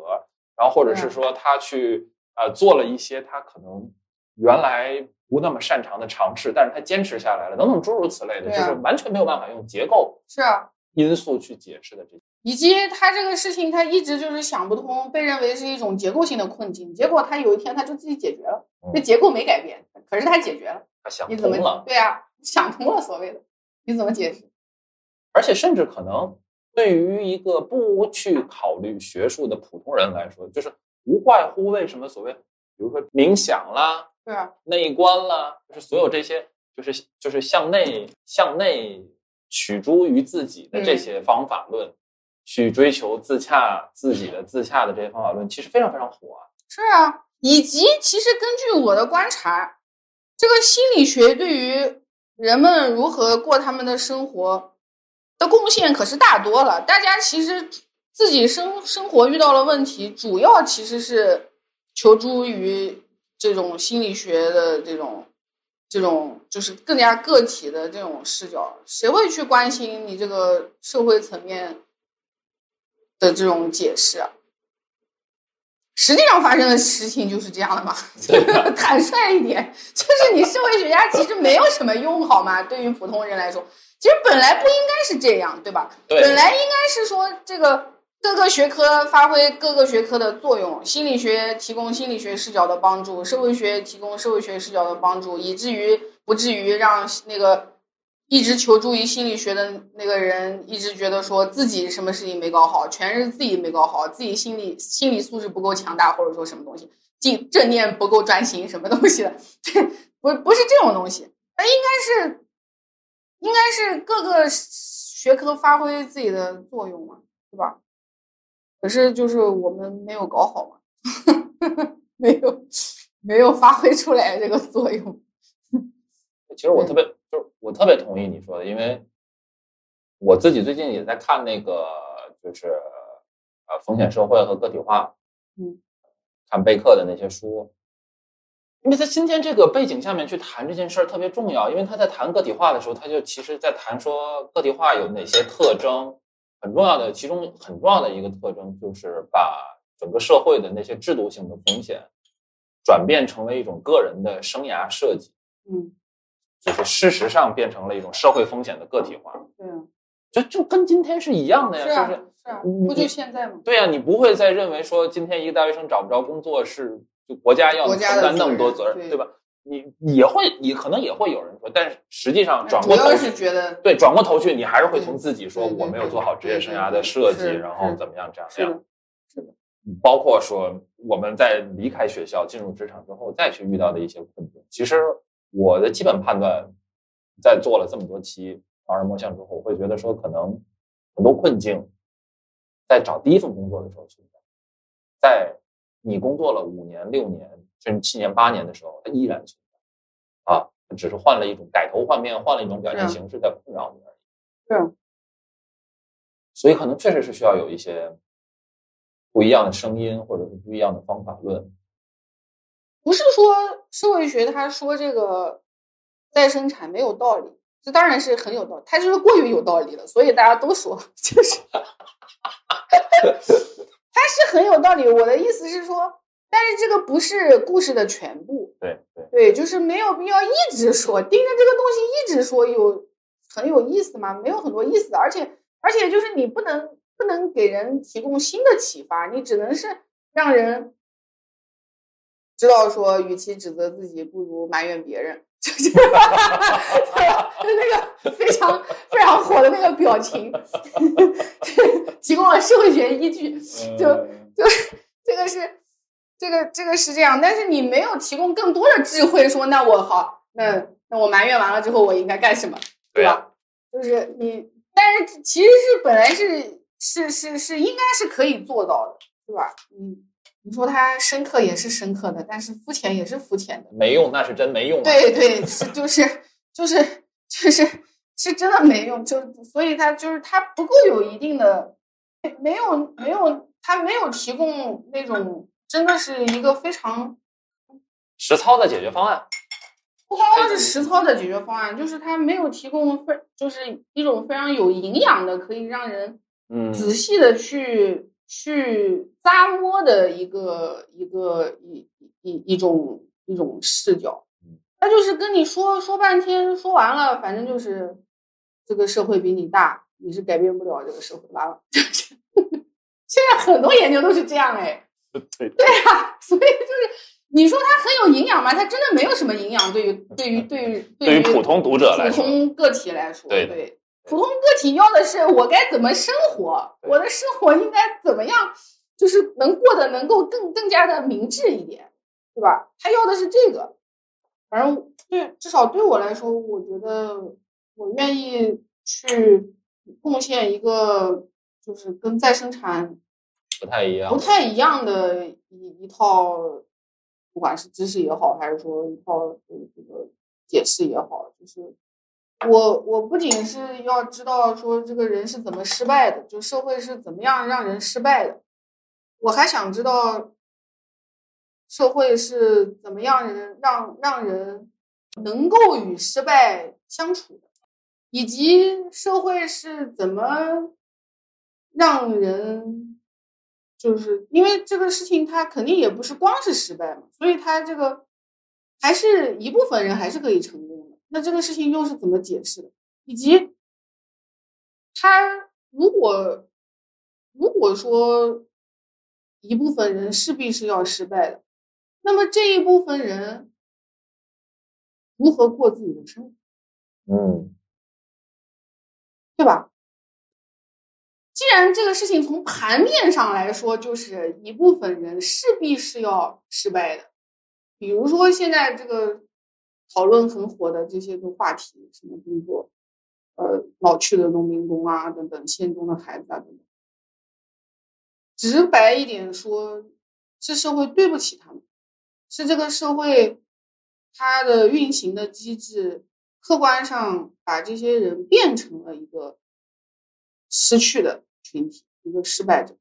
[SPEAKER 2] 然后或者是说他去呃做了一些他可能原来不那么擅长的尝试，但是他坚持下来了，等等诸如此类的，
[SPEAKER 1] 啊。
[SPEAKER 2] 就是完全没有办法用结构
[SPEAKER 1] 是啊，
[SPEAKER 2] 因素去解释的这些。
[SPEAKER 1] 以及他这个事情，他一直就是想不通，被认为是一种结构性的困境。结果他有一天他就自己解决了，
[SPEAKER 2] 嗯
[SPEAKER 1] 这结构没改变，可是他解决了。
[SPEAKER 2] 他想
[SPEAKER 1] 你怎么
[SPEAKER 2] 通了，
[SPEAKER 1] 对啊？想通了，所谓的你怎么解释？
[SPEAKER 2] 而且甚至可能对于一个不去考虑学术的普通人来说，就是无外乎为什么所谓，比如说冥想啦、
[SPEAKER 1] 对啊，
[SPEAKER 2] 内观啦，就是所有这些，就是就是向内向内取诸于自己的这些方法论，去追求自洽自己的自洽的这些方法论，其实非常非常火啊。
[SPEAKER 1] 是啊。以及其实根据我的观察，这个心理学对于人们如何过他们的生活的贡献可是大多了。大家其实自己生生活遇到了问题，主要其实是求助于这种心理学的这种这种就是更加个体的这种视角。谁会去关心你这个社会层面的这种解释啊？实际上发生的事情就是这样的嘛。坦率一点，就是你社会学家其实没有什么用，好吗？对于普通人来说，其实本来不应该是这样，对吧？
[SPEAKER 2] 对
[SPEAKER 1] 本来应该是说这个各个学科发挥各个学科的作用，心理学提供心理学视角的帮助，社会学提供社会学视角的帮助，以至于不至于让那个一直求助于心理学的那个人一直觉得说自己什么事情没搞好，全是自己没搞好，自己心理心理素质不够强大，或者说什么东西。正正念不够专心，什么东西的？不不是这种东西，那应该是应该是各个学科发挥自己的作用嘛，对吧？可是就是我们没有搞好嘛，没有没有发挥出来这个作用。
[SPEAKER 2] 其实我特别就是我特别同意你说的，因为我自己最近也在看那个就是呃风险社会和个体化，
[SPEAKER 1] 嗯，
[SPEAKER 2] 看贝克的那些书，因为在今天这个背景下面去谈这件事儿特别重要，因为他在谈个体化的时候，他就其实在谈说个体化有哪些特征，很重要的其中很重要的一个特征就是把整个社会的那些制度性的风险转变成为一种个人的生涯设计。
[SPEAKER 1] 嗯，
[SPEAKER 2] 就是事实上变成了一种社会风险的个体化，
[SPEAKER 1] 对啊，
[SPEAKER 2] 就就跟今天是一样的呀，
[SPEAKER 1] 是啊
[SPEAKER 2] 就是
[SPEAKER 1] 是啊，不就现在吗？
[SPEAKER 2] 对呀、你不会再认为说今天一个大学生找不着工作是就国家要承担那么多责任，
[SPEAKER 1] 对
[SPEAKER 2] 对吧？你也会，你可能也会有人说，但是实际上转过头去，
[SPEAKER 1] 是觉得
[SPEAKER 2] 对，转过头去，你还是会从自己说我没有做好职业生涯的设计，然后怎么样这样那样
[SPEAKER 1] 是的，
[SPEAKER 2] 包括说我们在离开学校进入职场之后再去遇到的一些困境。其实我的基本判断，在做了这么多期盲人摸象之后，我会觉得说，可能很多困境在找第一份工作的时候存在，在你工作了五年、六年甚至七年、八年的时候，它依然存在啊，只是换了一种改头换面，换了一种表现形式在困扰你而已。
[SPEAKER 1] 是
[SPEAKER 2] 所以可能确实是需要有一些不一样的声音，或者是不一样的方法论。
[SPEAKER 1] 不是说社会学他说这个再生产没有道理，这当然是很有道理，他就是过于有道理了，所以大家都说 就是，他是很有道理。我的意思是说，但是这个不是故事的全部，
[SPEAKER 2] 对对，
[SPEAKER 1] 对，就是没有必要一直说，盯着这个东西一直说有很有意思吗？没有很多意思，而且而且就是你不能不能给人提供新的启发，你只能是让人知道说，与其指责自己，不如埋怨别人，就是 就那个非常非常火的那个表情，提供了社会学依据。就
[SPEAKER 2] 嗯
[SPEAKER 1] 就这个是，这个这个是这样，但是你没有提供更多的智慧，说那我好，那那我埋怨完了之后，我应该干什么，对吧？就是你，但是其实是本来是是是是应该是可以做到的，对吧？嗯，你说它深刻也是深刻的，但是肤浅也是肤浅的，
[SPEAKER 2] 没用，那是真没用。
[SPEAKER 1] 对对，是就是就是就是是真的没用，就所以它就是它不够有一定的，没有没有，它没有提供那种。真的是一个非常
[SPEAKER 2] 实操的解决方案，
[SPEAKER 1] 不光光是实操的解决方案，就是它没有提供非就是一种非常有营养的，可以让人
[SPEAKER 2] 嗯
[SPEAKER 1] 仔细的去去扎窝的一个一个一一一种一种视角。他就是跟你说说半天，说完了，反正就是这个社会比你大，你是改变不了这个社会，完 了。现在很多研究都是这样哎。
[SPEAKER 2] 对
[SPEAKER 1] 对啊，所以就是你说它很有营养吗？它真的没有什么营养。对于对于 对于
[SPEAKER 2] 对于普通读者来
[SPEAKER 1] 说，普通个体来说，
[SPEAKER 2] 对
[SPEAKER 1] 对，普通个体要的是我该怎么生活，我的生活应该怎么样，就是能过得能够更更加的明智一点，对吧？他要的是这个。反正对，至少对我来说，我觉得我愿意去贡献一个，就是跟再生产。
[SPEAKER 2] 不太一样，
[SPEAKER 1] 不太一样的一一套，不管是知识也好，还是说一套这个解释也好，就是我我不仅是要知道说这个人是怎么失败的，就社会是怎么样让人失败的，我还想知道社会是怎么样人让让人能够与失败相处的，以及社会是怎么让人。就是因为这个事情，它肯定也不是光是失败嘛，所以它这个还是一部分人还是可以成功。那这个事情又是怎么解释的？以及他如果如果说一部分人势必是要失败的，那么这一部分人如何过自己的生活？
[SPEAKER 2] 嗯，
[SPEAKER 1] 对吧？既然这个事情从盘面上来说，就是一部分人势必是要失败的，比如说现在这个讨论很火的这些个话题，什么工作，呃，老去的农民工啊，等等，县中的孩子啊，等等。直白一点说，是社会对不起他们，是这个社会它的运行的机制，客观上把这些人变成了一个。失去的群体，一个失败者。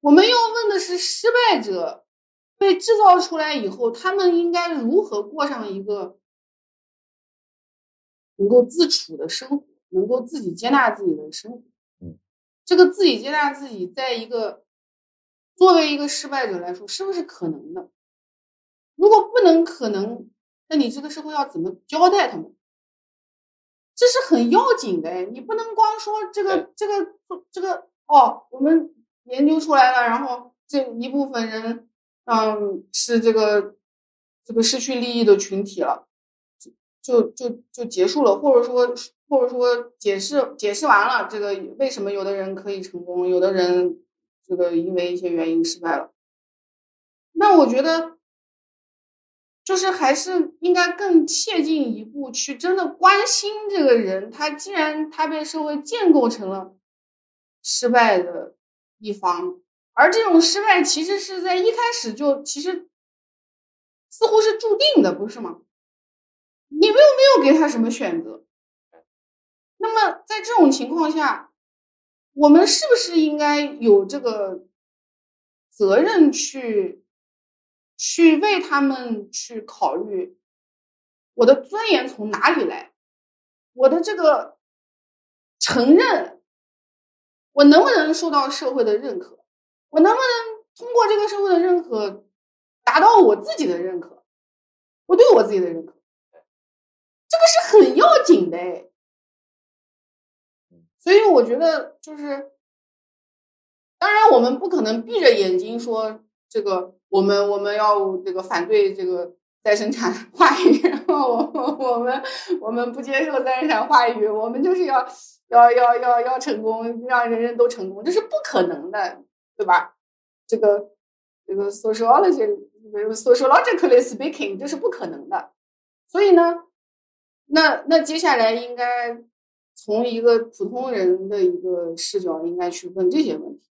[SPEAKER 1] 我们要问的是，失败者被制造出来以后，他们应该如何过上一个能够自处的生活，能够自己接纳自己的生活？
[SPEAKER 2] 嗯，
[SPEAKER 1] 这个自己接纳自己，在一个作为一个失败者来说，是不是可能的？如果不能可能，那你这个社会要怎么交代他们？这是很要紧的，你不能光说这个这个这个哦，我们研究出来了，然后这一部分人，嗯，是这个这个失去利益的群体了，就就就就结束了，或者说或者说解释解释完了，这个为什么有的人可以成功，有的人这个因为一些原因失败了，那我觉得。就是还是应该更切进一步去真的关心这个人，他既然他被社会建构成了失败的一方，而这种失败其实是在一开始就其实似乎是注定的，不是吗？你们又没有给他什么选择，那么在这种情况下，我们是不是应该有这个责任去？去为他们去考虑，我的尊严从哪里来？我的这个承认，我能不能受到社会的认可？我能不能通过这个社会的认可，达到我自己的认可？我对我自己的认可，这个是很要紧的哎。所以我觉得，就是当然，我们不可能闭着眼睛说这个。我们我们要这个反对这个再生产话语，然后我我们我们不接受再生产话语，我们就是要要要要要成功，让人人都成功，这是不可能的，对吧？这个这个 sociology sociologically speaking 这是不可能的。所以呢，那那接下来应该从一个普通人的一个视角，应该去问这些问题。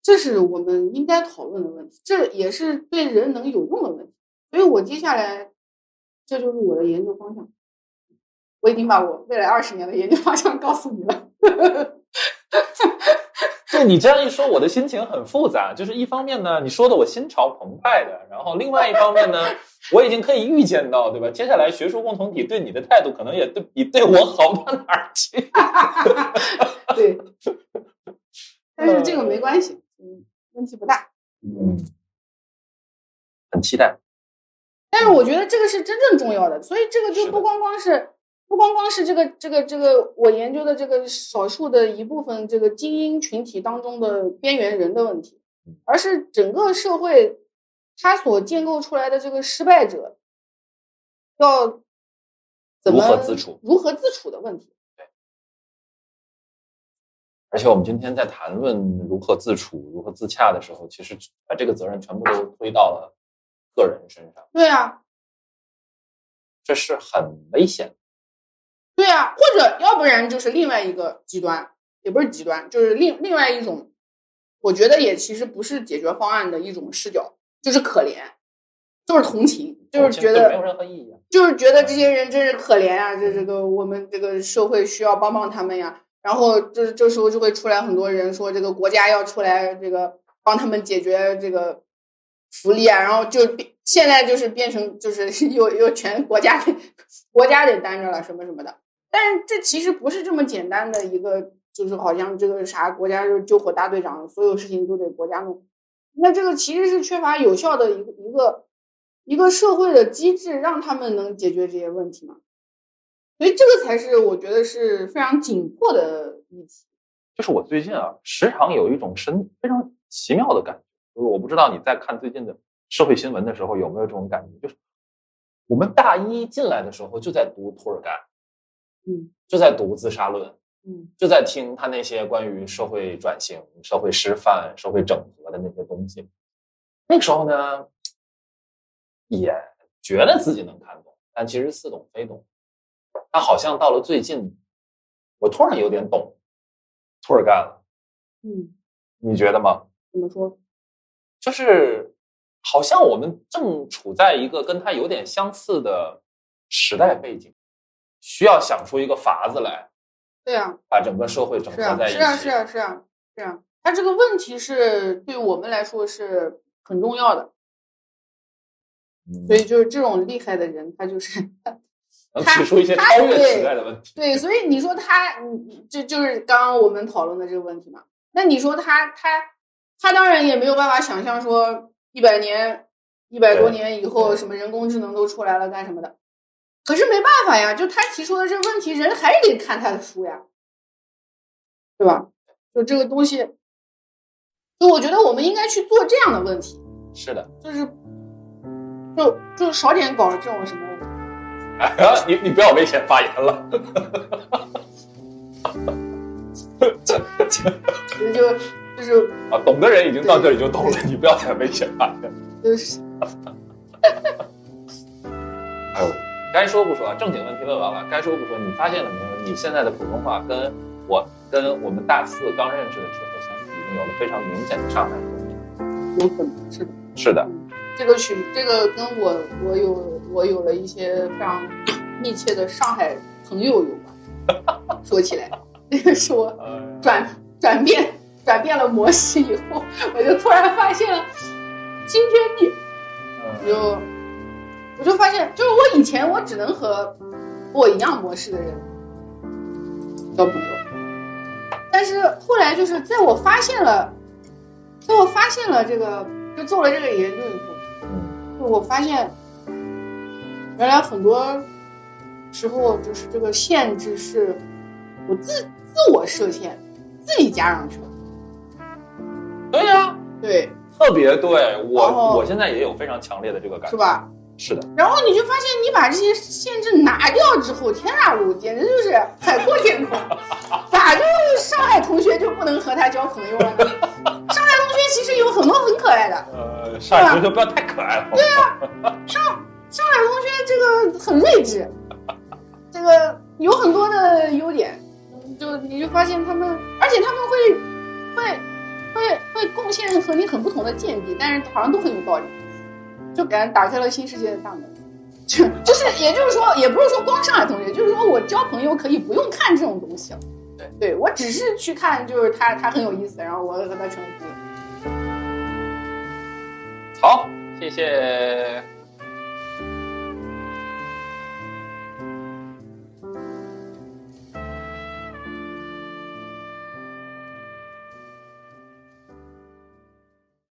[SPEAKER 1] 这是我们应该讨论的问题，这也是对人能有用的问题。所以我接下来，这就是我的研究方向。我已经把我未来二十年的研究方向告诉你了。
[SPEAKER 2] 对你这样一说，我的心情很复杂。就是一方面呢，你说的我心潮澎湃的；然后另外一方面呢，我已经可以预见到，对吧？接下来学术共同体对你的态度，可能也对比对我好不到哪儿去。
[SPEAKER 1] 对，但是这个没关系。嗯，问题不大。
[SPEAKER 2] 嗯，很期待。
[SPEAKER 1] 但是我觉得这个是真正重要的，所以这个就不光光是不光光是这个这个这个我研究的这个少数的一部分这个精英群体当中的边缘人的问题，而是整个社会它所建构出来的这个失败者要怎么
[SPEAKER 2] 如何自处
[SPEAKER 1] 如何自处的问题。
[SPEAKER 2] 而且我们今天在谈论如何自处、如何自洽的时候，其实把这个责任全部都推到了个人身上，
[SPEAKER 1] 对啊，
[SPEAKER 2] 这是很危险的。
[SPEAKER 1] 对啊，或者要不然就是另外一个极端，也不是极端，就是另另外一种，我觉得也其实不是解决方案的一种视角，就是可怜，就是同情，就是觉得
[SPEAKER 2] 没有任何意义啊。
[SPEAKER 1] 就是觉得这些人真是可怜啊，这这个我们这个社会需要帮帮他们呀。然后这这时候就会出来很多人说，这个国家要出来这个帮他们解决这个福利啊，然后就变现在就是变成就是 又又全国家得国家得担着了什么什么的。但这其实不是这么简单的一个，就是好像这个啥国家就是救火大队长，所有事情都得国家弄。那这个其实是缺乏有效的一个一个一个社会的机制，让他们能解决这些问题嘛。所以这个才是我觉得是非常紧迫的议题。
[SPEAKER 2] 就是我最近啊，时常有一种深非常奇妙的感觉，就是我不知道你在看最近的社会新闻的时候有没有这种感觉，就是我们大一进来的时候就在读托尔干，
[SPEAKER 1] 嗯
[SPEAKER 2] 就在读自杀论，
[SPEAKER 1] 嗯
[SPEAKER 2] 就在听他那些关于社会转型、社会师范、社会整合的那些东西。那个时候呢，也觉得自己能看懂，但其实似懂非懂。但好像到了最近，我突然有点懂涂尔干了，
[SPEAKER 1] 嗯，
[SPEAKER 2] 你觉得吗？
[SPEAKER 1] 怎么说？
[SPEAKER 2] 就是好像我们正处在一个跟他有点相似的时代背景，需要想出一个法子来，
[SPEAKER 1] 对啊，
[SPEAKER 2] 把整个社会整合在一起。
[SPEAKER 1] 是啊，是啊，是啊，是啊。他这个问题是对我们来说是很重要的，
[SPEAKER 2] 嗯
[SPEAKER 1] 所以就是这种厉害的人，他就是
[SPEAKER 2] 能提出一些
[SPEAKER 1] 他
[SPEAKER 2] 超越时代的问题。
[SPEAKER 1] 对，所以你说他，你这就是刚刚我们讨论的这个问题嘛？那你说他他他当然也没有办法想象说一百年、一百多年以后什么人工智能都出来了干什么的？可是没办法呀，就他提出的这个问题，人还是得看他的书呀，对吧？就这个东西，就我觉得我们应该去做这样的问题，
[SPEAKER 2] 是的，
[SPEAKER 1] 就是就就少点搞这种什么。
[SPEAKER 2] 哎，你你不要危险发言了。
[SPEAKER 1] 就就就是
[SPEAKER 2] 啊，懂的人已经到这里就懂了，你不要再危险发言。
[SPEAKER 1] 就是
[SPEAKER 2] 哎呦，该说不说啊，正经问题问完了，该说不说，你发现了没有？你现在的普通话跟我跟我们大四刚认识的时候相比，已经有了非常明显的上海口音。
[SPEAKER 1] 有可能是的。
[SPEAKER 2] 是的，
[SPEAKER 1] 这个曲，这个跟我我有我有了一些非常密切的上海朋友有关。说起来，这个是我
[SPEAKER 2] 呃，
[SPEAKER 1] 转转变转变了模式以后，我就突然发现了今天地。我
[SPEAKER 2] 嗯
[SPEAKER 1] 就我就发现，就是我以前我只能和和我一样模式的人交朋友，但是后来就是在我发现了，在我发现了这个，就做了这个研究以后，
[SPEAKER 2] 嗯
[SPEAKER 1] 就我发现，原来很多时候就是这个限制是我自自我设限，自己加上去的。
[SPEAKER 2] 对呀、
[SPEAKER 1] 对，
[SPEAKER 2] 特别对我，我现在也有非常强烈的这个感觉。
[SPEAKER 1] 是？吧？
[SPEAKER 2] 是的，
[SPEAKER 1] 然后你就发现，你把这些限制拿掉之后，天大路简直就是海阔天空。咋就上海同学就不能和他交朋友了呢？上海同学其实有很多很可爱的。
[SPEAKER 2] 呃，上海同学不要太可爱了。对
[SPEAKER 1] 啊，上上海同学这个很睿智，这个有很多的优点，就你就发现他们，而且他们会会会会贡献和你很不同的见地，但是好像都很有道理，就感觉打开了新世界的大门。就就是，也就是说，也不是说光上海同学，就是说我交朋友可以不用看这种东西了。对，对我只是去看，就是他他很有意思，然后我和他成。
[SPEAKER 2] 好，谢谢。